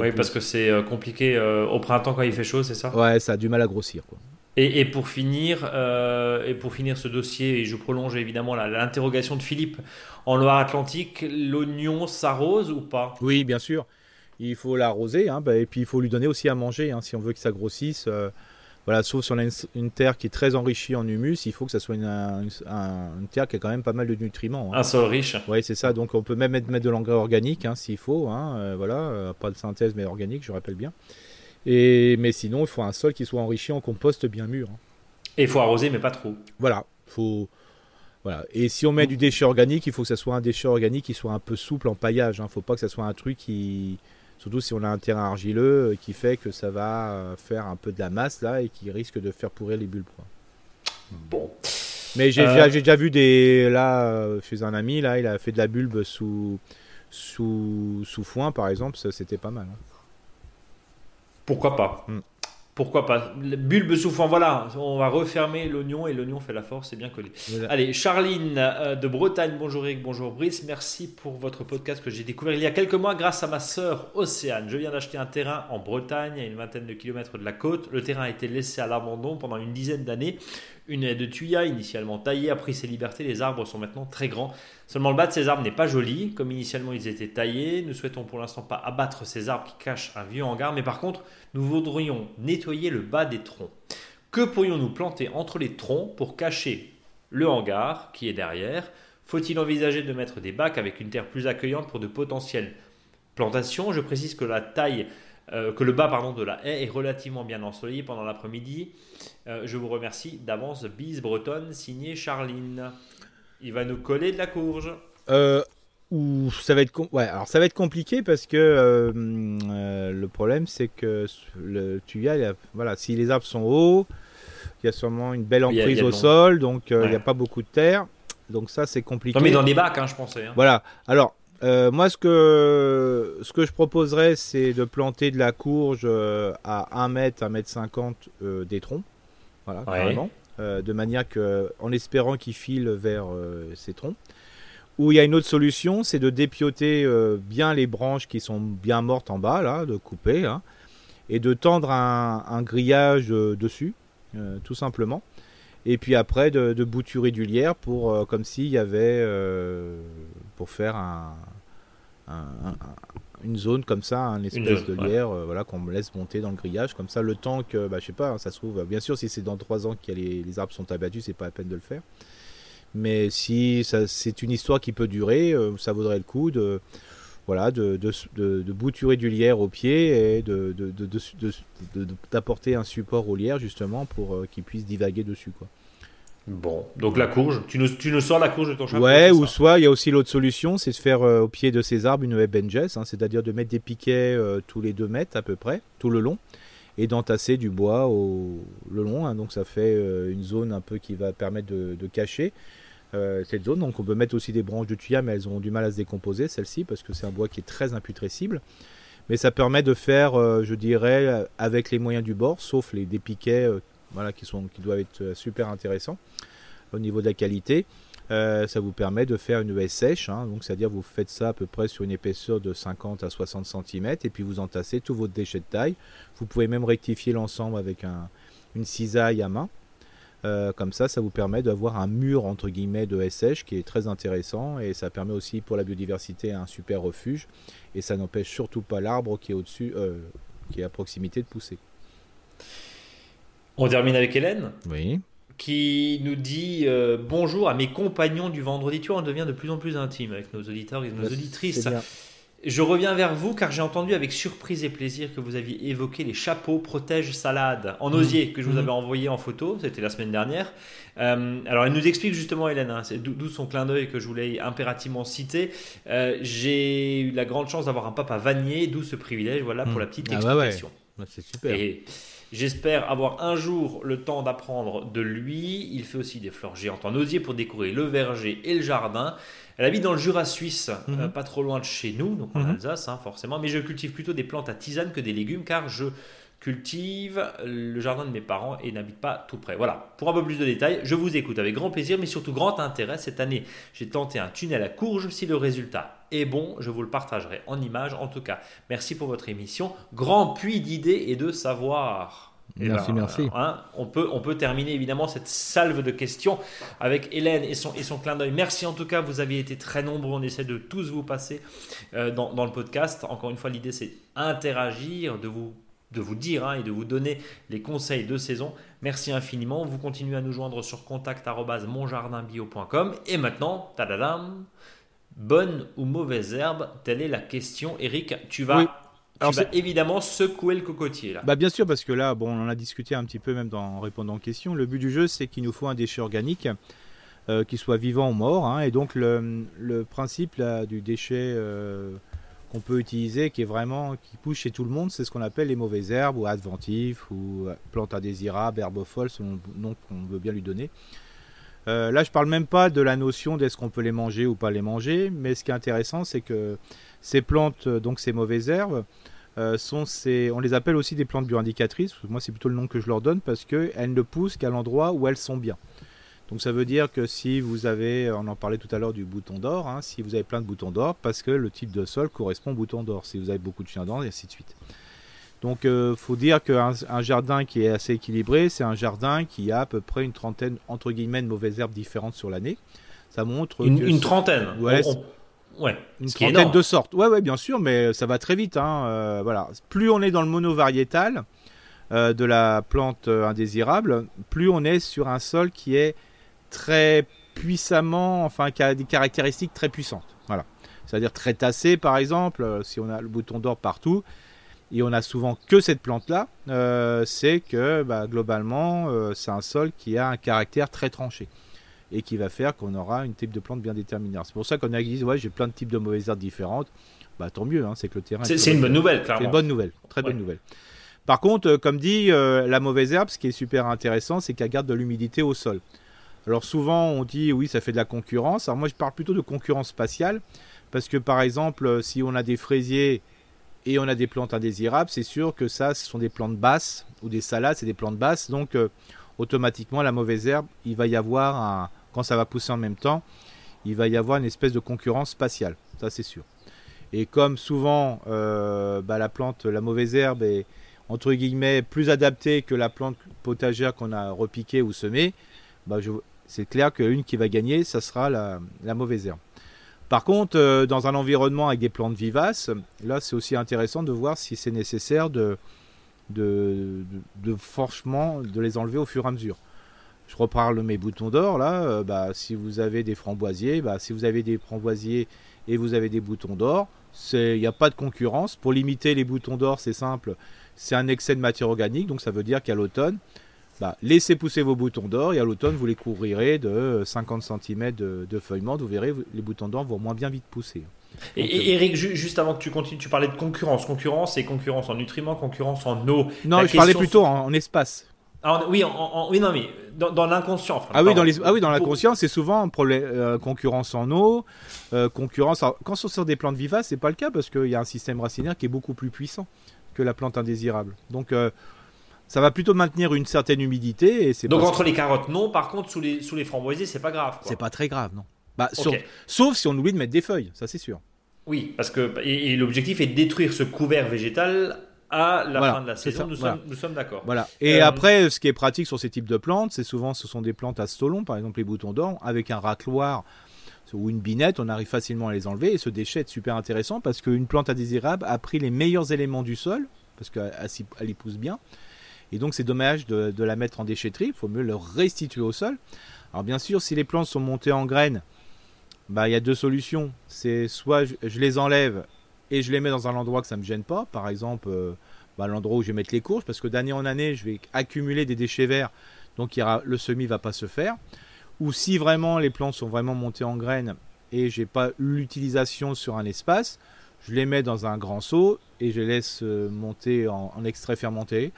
Oui, parce que c'est compliqué au printemps quand il fait chaud, c'est ça? Ouais, ça a du mal à grossir. Quoi. Et, pour finir, euh, et pour finir ce dossier, et je prolonge évidemment l'interrogation de Philippe en Loire-Atlantique, l'oignon s'arrose ou pas? Oui, bien sûr. Il faut l'arroser, hein, bah, et puis il faut lui donner aussi à manger hein, si on veut que ça grossisse. Euh, voilà, sauf si on a une, terre qui est très enrichie en humus, il faut que ça soit une, terre qui a quand même pas mal de nutriments. Hein. Un sol riche. Oui, c'est ça. Donc on peut même mettre, de l'engrais organique s'il faut. Euh, voilà, pas de synthèse mais organique, je rappelle bien. Et, mais sinon, il faut un sol qui soit enrichi en compost bien mûr. Et il faut arroser, mais pas trop. Voilà. Faut, voilà. Et si on met du déchet organique, il faut que ça soit un déchet organique qui soit un peu souple en paillage. Il hein. ne faut pas que ça soit un truc qui. Surtout si on a un terrain argileux euh, qui fait que ça va euh, faire un peu de la masse là et qui risque de faire pourrir les bulbes. Bon. Mais j'ai euh. déjà, vu des. Là, chez un ami, là, il a fait de la bulbe sous, sous, sous foin par exemple, c'était pas mal. Hein. Pourquoi pas hmm. Pourquoi pas Bulbe soufflant, voilà, on va refermer l'oignon et l'oignon fait la force, c'est bien collé. Allez, Charline euh, de Bretagne, bonjour Eric, bonjour Brice, merci pour votre podcast que j'ai découvert il y a quelques mois grâce à ma sœur Océane. Je viens d'acheter un terrain en Bretagne, à une vingtaine de kilomètres de la côte. Le terrain a été laissé à l'abandon pendant une dizaine d'années. Une haie de tuya, initialement taillée, a pris ses libertés. Les arbres sont maintenant très grands. Seulement, le bas de ces arbres n'est pas joli. Comme initialement ils étaient taillés, nous souhaitons pour l'instant pas abattre ces arbres qui cachent un vieux hangar, mais par contre, nous voudrions nettoyer le bas des troncs. Que pourrions-nous planter entre les troncs pour cacher le hangar qui est derrière? Faut-il envisager de mettre des bacs avec une terre plus accueillante pour de potentielles plantations? Je précise que la taille euh, que le bas pardon, de la haie est relativement bien ensoleillé pendant l'après-midi. Euh, je vous remercie d'avance. Bise bretonne, signé Charline. Il va nous coller de la courge. Euh, ou ça va être ouais, alors ça va être compliqué parce que le problème c'est que le voilà, si les arbres sont hauts, il y a sûrement une belle emprise au sol, donc il n'y a pas beaucoup de terre. Donc ça c'est compliqué. Non mais dans des bacs, hein, je pensais. Hein. Voilà. Alors Euh, moi, ce que, ce que je proposerais, c'est de planter de la courge euh, à 1 mètre, 1 mètre 50 euh, des troncs. Voilà, carrément. de manière que, en espérant qu'il file vers ces troncs. Ou il y a une autre solution, c'est de dépioter bien les branches qui sont bien mortes en bas, là, de couper, hein, et de tendre un, un grillage dessus, tout simplement et puis après de, bouturer du lierre pour euh, comme s'il y avait euh, pour faire un, une zone comme ça, un espèce de lierre, euh, voilà qu'on me laisse monter dans le grillage, comme ça le temps que, bah, je sais pas, hein, ça se trouve, bien sûr si c'est dans trois ans que les, les, arbres sont abattus, c'est pas la peine de le faire. Mais si c'est une histoire qui peut durer, ça vaudrait le coup de, voilà, de, de, bouturer du lierre au pied et d'apporter un support au lierre justement pour qu'il puisse divaguer dessus. Quoi. Bon, donc la courge, tu nous, tu nous sors la courge de ton chapeau Ouais, ou soit il y a aussi l'autre solution, c'est de faire euh, au pied de ces arbres une web hein, c'est-à-dire de mettre des piquets euh, tous les 2 mètres à peu près, tout le long, et d'entasser du bois au, le long, hein, donc ça fait euh, une zone un peu qui va permettre de, cacher cette zone. Donc on peut mettre aussi des branches de tuya, mais elles ont du mal à se décomposer, celles-ci, parce que c'est un bois qui est très imputrescible. Mais ça permet de faire, je dirais, avec les moyens du bord, sauf les des piquets voilà, qui, sont, qui doivent être super intéressants au niveau de la qualité. Euh, ça vous permet de faire une haie sèche, hein. donc c'est-à-dire vous faites ça à peu près sur une épaisseur de 50 à 60 cm et puis vous entassez tous vos déchets de taille. Vous pouvez même rectifier l'ensemble avec un, une cisaille à main. Euh, comme ça, ça vous permet d'avoir un mur entre guillemets de sèche qui est très intéressant et ça permet aussi pour la biodiversité un super refuge et ça n'empêche surtout pas l'arbre qui est au-dessus, euh, qui est à proximité de pousser. On termine avec Hélène. Oui qui nous dit euh, bonjour à mes compagnons du vendredi. Tu vois, on devient de plus en plus intime avec nos auditeurs et nos auditrices. Je reviens vers vous car j'ai entendu avec surprise et plaisir que vous aviez évoqué les chapeaux protège salade en mmh. osier que je vous mmh. avais envoyé en photo, c'était la semaine dernière. Euh, alors elle nous explique justement Hélène, hein, c'est d'où son clin d'œil que je voulais impérativement citer. Euh, j'ai eu la grande chance d'avoir un papa vanier, d'où ce privilège, voilà pour mmh. la petite explication. Ah c'est super. J'espère avoir un jour le temps d'apprendre de lui. Il fait aussi des fleurs géantes en osier pour décorer le verger et le jardin. Elle habite dans le Jura suisse, mhm. euh, pas trop loin de chez nous, donc en mhm. Alsace hein, forcément. Mais je cultive plutôt des plantes à tisane que des légumes car je cultive le jardin de mes parents et n'habite pas tout près. Voilà, pour un peu plus de détails, je vous écoute avec grand plaisir, mais surtout grand intérêt. Cette année, j'ai tenté un tunnel à courge. Si le résultat est bon, je vous le partagerai en images. En tout cas, merci pour votre émission. Grand puits d'idées et de savoir. merci, ben, merci. Hein, on, peut, on peut terminer évidemment cette salve de questions avec Hélène et son, et son clin d'œil. Merci en tout cas, vous avez été très nombreux. On essaie de tous vous passer euh, dans, dans le podcast. Encore une fois, l'idée c'est interagir, de vous de vous dire hein, et de vous donner les conseils de saison. Merci infiniment. Vous continuez à nous joindre sur contact.monjardinbio.com. Et maintenant, tadadam, bonne ou mauvaise herbe Telle est la question. Eric, tu vas. évidemment secouer le cocotier là. Bah bien sûr parce que là bon on en a discuté un petit peu même dans, en répondant aux questions. Le but du jeu c'est qu'il nous faut un déchet organique euh, qui soit vivant ou mort hein. et donc le, principe du déchet euh, qu'on peut utiliser, qui est vraiment qui pousse chez tout le monde, c'est ce qu'on appelle les mauvaises herbes ou adventifs ou euh, plantes indésirables, herbes folles, selon le nom qu'on veut bien lui donner. Euh, là, je parle même pas de la notion d'est-ce qu'on peut les manger ou pas les manger, mais ce qui est intéressant, c'est que ces plantes, euh, donc ces mauvaises herbes, sont ces, on les appelle aussi des plantes bioindicatrices. Moi, c'est plutôt le nom que je leur donne parce qu'elles ne poussent qu'à l'endroit où elles sont bien. Donc ça veut dire que si vous avez, on en parlait tout à l'heure du bouton d'or, hein, si vous avez plein de boutons d'or, parce que le type de sol correspond au bouton d'or, si vous avez beaucoup de chiens d'or, et ainsi de suite. Donc il euh, faut dire qu'un un jardin qui est assez équilibré, c'est un jardin qui a à peu près une trentaine, entre guillemets, de mauvaises herbes différentes sur l'année. Ça montre... Une, trentaine ouais, une trentaine de sortes. Ouais, ouais, bien sûr, mais ça va très vite. Hein, euh, voilà. Plus on est dans le monovariétal euh, de la plante indésirable, plus on est sur un sol qui est très puissamment, enfin qui a des caractéristiques très puissantes. Voilà. C'est-à-dire très tassé par exemple, euh, si on a le bouton d'or partout, et on a souvent que cette plante-là, euh, c'est que bah, globalement euh, c'est un sol qui a un caractère très tranché et qui va faire qu'on aura une type de plante bien déterminée. C'est pour ça qu'on a dit ouais j'ai plein de types de mauvaises herbes différentes. Bah tant mieux, hein, c'est que le terrain. C'est une bonne nouvelle, clairement. C'est une bonne nouvelle, très bonne nouvelle. Par contre, comme dit, la mauvaise herbe, ce qui est super intéressant, c'est qu'elle garde de l'humidité au sol. Alors souvent on dit oui ça fait de la concurrence. Alors moi je parle plutôt de concurrence spatiale Parce que par exemple, si on a des fraisiers et on a des plantes indésirables, c'est sûr que ça, ce sont des plantes basses ou des salades, c'est des plantes basses. Donc, euh, automatiquement, la mauvaise herbe, il va y avoir, un, quand ça va pousser en même temps, il va y avoir une espèce de concurrence spatiale. Ça, c'est sûr. Et comme souvent, euh, bah, la plante, la mauvaise herbe est entre guillemets plus adaptée que la plante potagère qu'on a repiquée ou semée, bah, c'est clair qu'une qui va gagner, ça sera la mauvaise herbe. Par contre, euh, dans un environnement avec des plantes vivaces, là c'est aussi intéressant de voir si c'est nécessaire de, de, franchement de les enlever au fur et à mesure. Je reparle mes boutons d'or là, euh, bah, si vous avez des framboisiers, bah, si vous avez des framboisiers et vous avez des boutons d'or, il n'y a pas de concurrence. Pour limiter les boutons d'or, c'est simple, c'est un excès de matière organique, donc ça veut dire qu'à l'automne, bah, laissez pousser vos boutons d'or et à l'automne vous les couvrirez de 50 cm de, de feuillement. Vous verrez, les boutons d'or vont moins bien vite pousser. et, Eric, juste avant que tu continues, tu parlais de concurrence. Concurrence et concurrence en nutriments, concurrence en eau. Non, je parlais plutôt en, espace. Ah, oui, en, oui, non, mais dans, l'inconscient. ah, oui, dans les, ah oui, dans l'inconscient, c'est souvent problème, euh, concurrence en eau, euh, concurrence. quand on sur des plantes vivaces, c'est pas le cas parce qu'il y a un système racinaire qui est beaucoup plus puissant que la plante indésirable. Donc, euh, ça va plutôt maintenir une certaine humidité. Et Donc entre les carottes, non. Par contre, sous les, sous les framboisiers, c'est pas grave. C'est pas très grave, non. Bah, sauf si on oublie de mettre des feuilles, ça c'est sûr. Oui, parce que et, l'objectif est de détruire ce couvert végétal à la fin de la saison. Nous, sommes, nous, sommes, d'accord. Voilà. Et euh, après, ce qui est pratique sur ces types de plantes, c'est souvent ce sont des plantes à stolon, par exemple les boutons d'or, avec un racloir ou une binette, on arrive facilement à les enlever. Et ce déchet est super intéressant parce qu'une plante indésirable a pris les meilleurs éléments du sol, parce qu'elle y pousse bien. Et donc c'est dommage de, la mettre en déchetterie, il faut mieux le restituer au sol. Alors bien sûr, si les plantes sont montées en graines, bah, il y a deux solutions. C'est soit je, les enlève et je les mets dans un endroit que ça ne me gêne pas, par exemple euh, bah, l'endroit où je vais mettre les courges, parce que d'année en année, je vais accumuler des déchets verts, donc le semis ne va pas se faire. Ou si vraiment les plantes sont vraiment montées en graines et j'ai pas l'utilisation sur un espace, je les mets dans un grand seau et je les laisse euh, monter en extrait fermenté.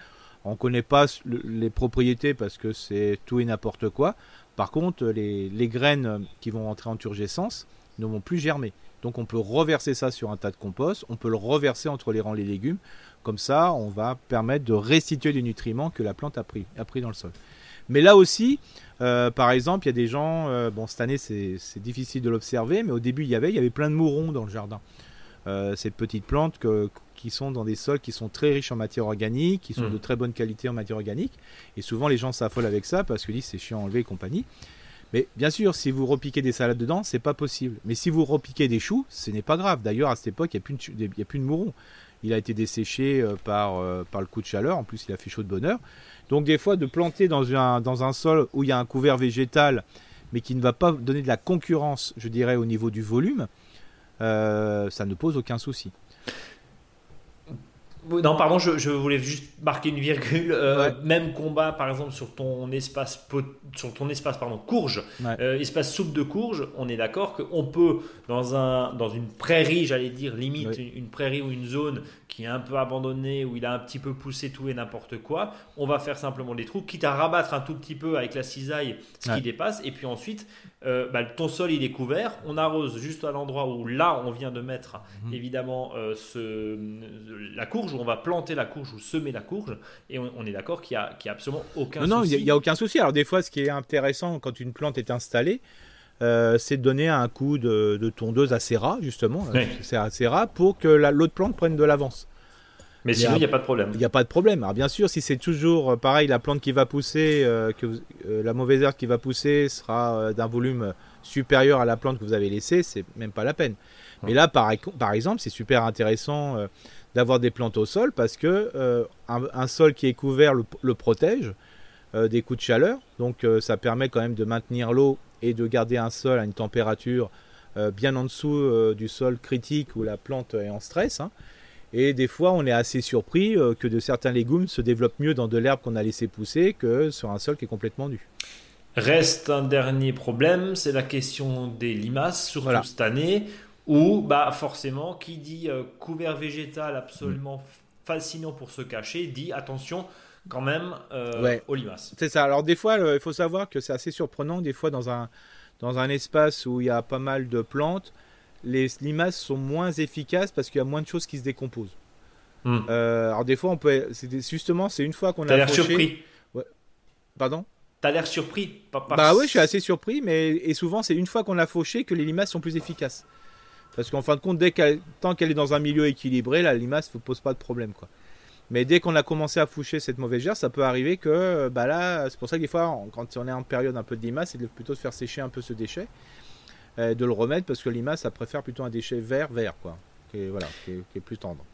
On ne connaît pas les propriétés parce que c'est tout et n'importe quoi. Par contre, les, graines qui vont entrer en turgescence ne vont plus germer. Donc on peut reverser ça sur un tas de compost, on peut le reverser entre les rangs des légumes. Comme ça, on va permettre de restituer les nutriments que la plante a pris, a pris dans le sol. Mais là aussi, euh, par exemple, il y a des gens, euh, bon cette année c'est difficile de l'observer, mais au début il y avait, il y avait plein de mourons dans le jardin. Euh, ces petites plantes que, qui sont dans des sols qui sont très riches en matière organique, qui sont hmm. de très bonne qualité en matière organique. Et souvent, les gens s'affolent avec ça parce qu'ils disent c'est chiant à enlever et compagnie. Mais bien sûr, si vous repiquez des salades dedans, c'est pas possible. Mais si vous repiquez des choux, ce n'est pas grave. D'ailleurs, à cette époque, il n'y a, plus de mouron. Il a été desséché euh, par, euh, par le coup de chaleur. En plus, il a fait chaud de bonheur. Donc, des fois, de planter dans un, dans un sol où il y a un couvert végétal, mais qui ne va pas donner de la concurrence, je dirais, au niveau du volume, euh, ça ne pose aucun souci. Non, pardon, je, voulais juste marquer une virgule. Euh, même combat, par exemple, sur ton espace, sur ton espace pardon, courge, euh, espace soupe de courge, on est d'accord qu'on peut, dans, un, dans une prairie, j'allais dire, limite une, prairie ou une zone qui est un peu abandonnée, où il a un petit peu poussé tout et n'importe quoi, on va faire simplement des trous, quitte à rabattre un tout petit peu avec la cisaille ce qui dépasse, et puis ensuite, euh, bah, ton sol il est couvert, on arrose juste à l'endroit où là on vient de mettre mhm. évidemment ce, la courge on va planter la courge ou semer la courge, et on, est d'accord qu'il n'y a, a, absolument aucun non, souci. Non, il n'y a, aucun souci. Alors des fois, ce qui est intéressant quand une plante est installée, euh, c'est de donner un coup de, tondeuse assez ras, justement, c'est assez ras, pour que l'autre plante prenne de l'avance. Mais sinon, il n'y a, pas de problème. Il n'y a pas de problème. Alors bien sûr, si c'est toujours euh, pareil, la plante qui va pousser, euh, que la mauvaise herbe qui va pousser sera d'un volume supérieur à la plante que vous avez laissée, c'est même pas la peine. Mais là, par, par exemple, c'est super intéressant d'avoir des plantes au sol parce que un, sol qui est couvert le, protège des coups de chaleur. Donc euh, ça permet quand même de maintenir l'eau et de garder un sol à une température bien en dessous du sol critique où la plante est en stress. Hein. Et des fois, on est assez surpris que de certains légumes se développent mieux dans de l'herbe qu'on a laissé pousser que sur un sol qui est complètement nu. Reste un dernier problème, c'est la question des limaces, surtout cette année, ou, bah, forcément, qui dit euh, couvert végétal absolument mm. fascinant pour se cacher, dit attention quand même euh, aux limaces. C'est ça. Alors, des fois, il faut savoir que c'est assez surprenant. Des fois, dans un, dans un espace où il y a pas mal de plantes, les limaces sont moins efficaces parce qu'il y a moins de choses qui se décomposent. Hmm. Euh, alors des fois, on peut, justement, c'est une fois qu'on a. T'as l'air surpris. Ouais. Pardon? T'as l'air surpris. Bah oui, je suis assez surpris, mais et souvent c'est une fois qu'on a fauché que les limaces sont plus efficaces. Parce qu'en fin de compte, dès qu'elle, tant qu'elle est dans un milieu équilibré, la limace ne pose pas de problème, quoi. Mais dès qu'on a commencé à foucher cette mauvaise gerbe, ça peut arriver que, bah là, c'est pour ça que des fois, quand on est en période un peu de limace, c'est plutôt de faire sécher un peu ce déchet, euh, de le remettre parce que limace, ça préfère plutôt un déchet vert, vert, quoi, qui voilà, qui est plus tendre.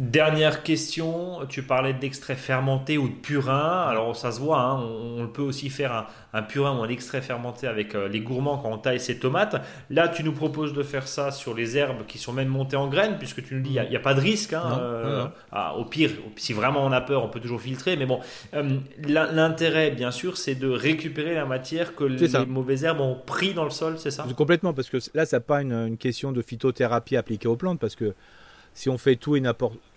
Dernière question, tu parlais d'extrait fermenté ou de purin. Alors ça se voit, hein, on, peut aussi faire un, purin ou un extrait fermenté avec euh, les gourmands quand on taille ses tomates. Là, tu nous proposes de faire ça sur les herbes qui sont même montées en graines, puisque tu nous dis il n'y a, pas de risque. Hein, euh, ah, au pire, si vraiment on a peur, on peut toujours filtrer. Mais bon, euh, l'intérêt, bien sûr, c'est de récupérer la matière que les mauvaises herbes ont pris dans le sol, c'est ça? Complètement, parce que là, ça n'est pas une, une question de phytothérapie appliquée aux plantes, parce que si on fait tout et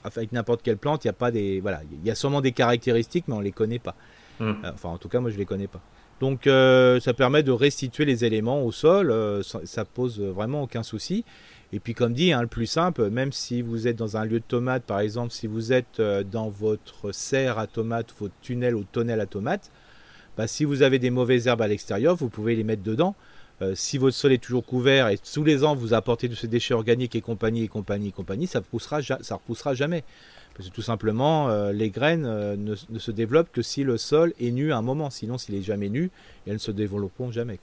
avec n'importe quelle plante, il y a pas des voilà, il y a sûrement des caractéristiques, mais on les connaît pas. Hmm. Euh, enfin, en tout cas, moi, je les connais pas. Donc, euh, ça permet de restituer les éléments au sol. Euh, ça, pose vraiment aucun souci. Et puis, comme dit, hein, le plus simple, même si vous êtes dans un lieu de tomates, par exemple, si vous êtes dans votre serre à tomates, votre tunnel ou tonnelle à tomates, bah, si vous avez des mauvaises herbes à l'extérieur, vous pouvez les mettre dedans. Euh, si votre sol est toujours couvert et tous les ans vous apportez de ces déchets organiques et compagnie et compagnie et compagnie, ça poussera, ça repoussera jamais. Parce que tout simplement, euh, les graines euh, ne, se développent que si le sol est nu à un moment. Sinon, s'il est jamais nu, elles ne se développeront jamais.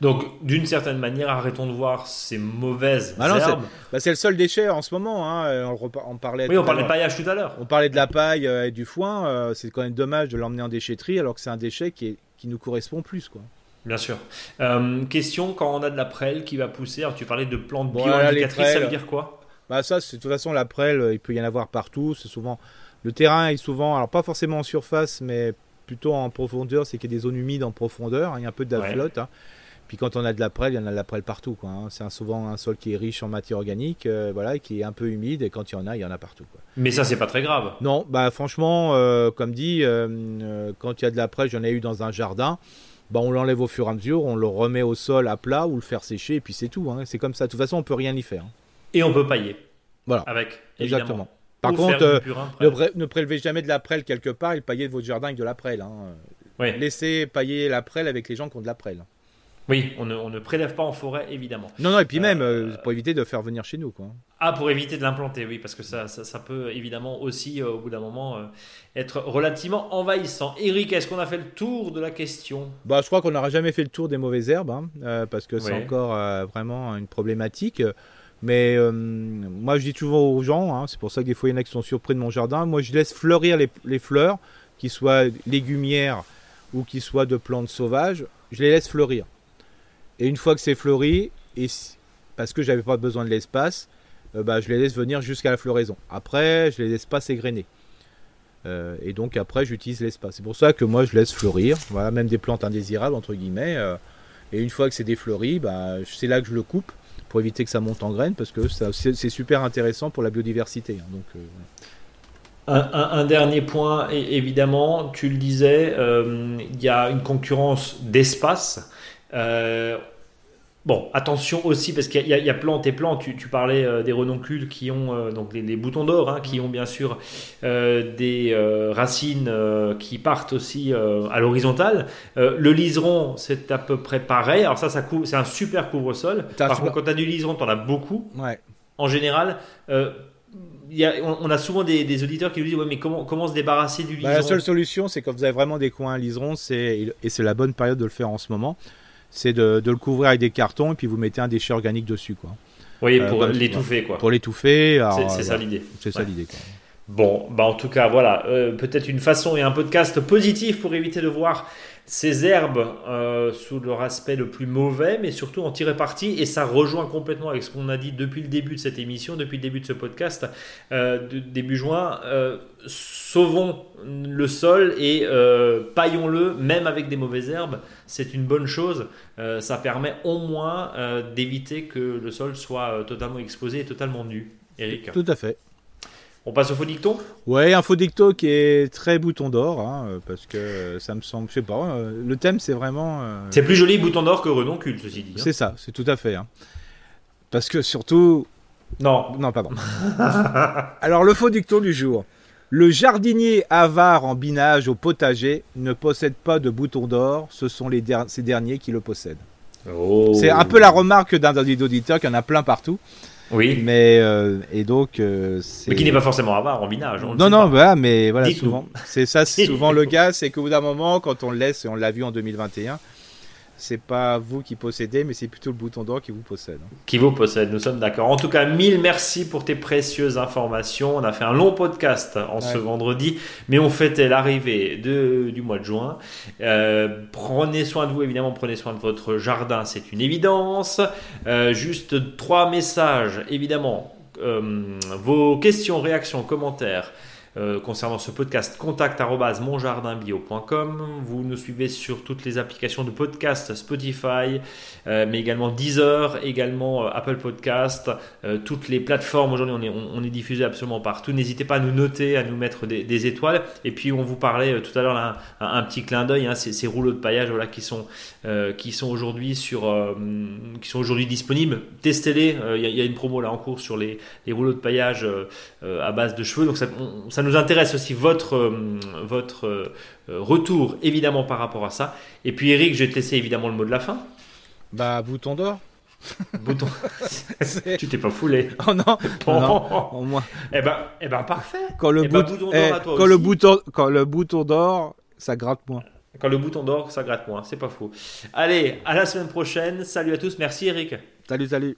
Donc, d'une certaine manière, arrêtons de voir ces mauvaises bah herbes. Bah, c'est le seul déchet en ce moment. Hein. On, parlait. Oui, on parlait de paillage tout à l'heure. On parlait de la paille et du foin. c'est quand même dommage de l'emmener en déchetterie alors que c'est un déchet qui, qui nous correspond plus, quoi. Bien sûr. Euh, question quand on a de la prêle qui va pousser. Alors, tu parlais de plantes bio-indicatrices, ça veut dire quoi? Bah ça, de toute façon la prêle, il peut y en avoir partout. C'est souvent le terrain est souvent, alors pas forcément en surface, mais plutôt en profondeur. C'est qu'il y a des zones humides en profondeur. Hein, il y a un peu de la flotte. Hein. Puis quand on a de la prêle, il y en a de la prêle partout. Quoi, hein. C'est souvent un sol qui est riche en matière organique, euh, voilà, qui est un peu humide. Et quand il y en a, il y en a partout. Quoi. Mais ça, c'est pas très grave. Non, bah franchement, euh, comme dit, quand il y a de la prêle, j'en ai eu dans un jardin. Bah, on l'enlève au fur et à mesure, on le remet au sol à plat ou le faire sécher, et puis c'est tout. Hein. C'est comme ça. De toute façon, on peut rien y faire. Et on peut pailler. Voilà. Avec. Exactement. Par contre, euh, ne, prélevez jamais de la prêle quelque part et paillez de votre jardin avec de la prêle. Hein. Laissez pailler la prêle avec les gens qui ont de la prêle. Oui, on ne, prélève pas en forêt, évidemment. Non, non, et puis même, euh, euh, pour éviter de faire venir chez nous. Quoi. Ah, pour éviter de l'implanter, oui, parce que ça, ça, peut évidemment aussi, euh, au bout d'un moment, être relativement envahissant. Eric, est-ce qu'on a fait le tour de la question? Bah, Je crois qu'on n'aura jamais fait le tour des mauvaises herbes, hein, parce que c'est encore vraiment une problématique. Mais moi, je dis toujours aux gens, hein, c'est pour ça que des fois, il y en a qui sont surpris de mon jardin, moi, je laisse fleurir les, les fleurs, qu'ils soient légumières ou qu'ils soient de plantes sauvages, je les laisse fleurir. Et une fois que c'est fleuri, parce que j'avais pas besoin de l'espace, euh, bah, je les laisse venir jusqu'à la floraison. Après, je les laisse pas s'égrener. Euh, et donc après, j'utilise l'espace. C'est pour ça que moi, je laisse fleurir. Voilà, même des plantes indésirables entre guillemets. Euh, et une fois que c'est défleuri, bah, c'est là que je le coupe pour éviter que ça monte en graines parce que c'est super intéressant pour la biodiversité. Hein. donc, un, dernier point, évidemment, tu le disais, il y a une concurrence d'espace. Euh, bon, attention aussi, parce qu'il y, y, a plantes et plantes. Tu, parlais euh, des renoncules qui ont euh, donc les, boutons d'or, hein, qui ont bien sûr des racines qui partent aussi à l'horizontale. le liseron, c'est à peu près pareil. Alors ça, ça c'est un super couvre-sol. Par contre, quand tu as du liseron, tu en as beaucoup. Ouais. En général, y a, on, a souvent des, auditeurs qui nous disent ouais, mais comment, comment se débarrasser du liseron bah, La seule solution, c'est quand vous avez vraiment des coins à liseron, et c'est la bonne période de le faire en ce moment c'est de, le couvrir avec des cartons et puis vous mettez un déchet organique dessus. Quoi. Oui, pour euh, l'étouffer. quoi. Pour l'étouffer. C'est ça l'idée. C'est ça l'idée. Bon, bah en tout cas, voilà, euh, peut-être une façon et un podcast positif pour éviter de voir ces herbes euh, sous leur aspect le plus mauvais, mais surtout en tirer parti. Et ça rejoint complètement avec ce qu'on a dit depuis le début de cette émission, depuis le début de ce podcast, euh, début juin. Euh, sauvons le sol et paillons-le, même avec des mauvaises herbes. C'est une bonne chose. ça permet au moins d'éviter que le sol soit totalement exposé et totalement nu. Eric Tout à fait. On passe au faux dicton Ouais, un faux dicton qui est très bouton d'or, hein, parce que ça me semble, je sais pas, euh, le thème c'est vraiment. Euh, c'est plus joli bouton d'or que renoncule, ceci dit. Hein. C'est ça, c'est tout à fait. Hein. Parce que surtout. Non. Non, pardon. Alors, le faux dicton du jour. Le jardinier avare en binage au potager ne possède pas de bouton d'or, ce sont les ces derniers qui le possèdent. Oh. C'est un peu la remarque d'un auditeur qu'il y en a plein partout. Oui. Mais euh, et donc euh, mais qui n'est pas forcément avare en binage. non non voilà mais voilà souvent c'est ça c'est souvent le cas c'est qu'au bout d'un moment quand on le laisse et on l'a vu en 2021 c'est pas vous qui possédez, mais c'est plutôt le bouton d'or qui vous possède. Qui vous possède, nous sommes d'accord. En tout cas, mille merci pour tes précieuses informations. On a fait un long podcast en ce vendredi, mais on fêtait l'arrivée du mois de juin. Euh, prenez soin de vous, évidemment, prenez soin de votre jardin, c'est une évidence. Euh, juste trois messages, évidemment. Euh, vos questions, réactions, commentaires euh, concernant ce podcast, contact monjardinbio.com. Vous nous suivez sur toutes les applications de podcast, Spotify, euh, mais également Deezer, également euh, Apple Podcast, toutes les plateformes. Aujourd'hui, on est, diffusé absolument partout. N'hésitez pas à nous noter, à nous mettre des, étoiles. Et puis, on vous parlait tout à l'heure un, petit clin d'œil, hein, ces, rouleaux de paillage voilà, qui sont, sont aujourd'hui sur, qui sont aujourd'hui disponibles. Testez-les. Il y, a une promo là en cours sur les, rouleaux de paillage à base de cheveux. Donc, ça nous intéresse aussi votre, euh, votre euh, retour, évidemment, par rapport à ça. Et puis, Eric, je vais te laisser évidemment le mot de la fin. Bah, bouton d'or. bouton. tu t'es pas foulé. Oh non. Bon. moins. Eh ben, eh ben, parfait. Quand le, eh ben, bouton à toi quand le bouton, quand le bouton d'or, ça gratte moins. Quand le bouton d'or, ça gratte moins. C'est pas faux. Allez, à la semaine prochaine. Salut à tous. Merci, Eric. Salut, salut.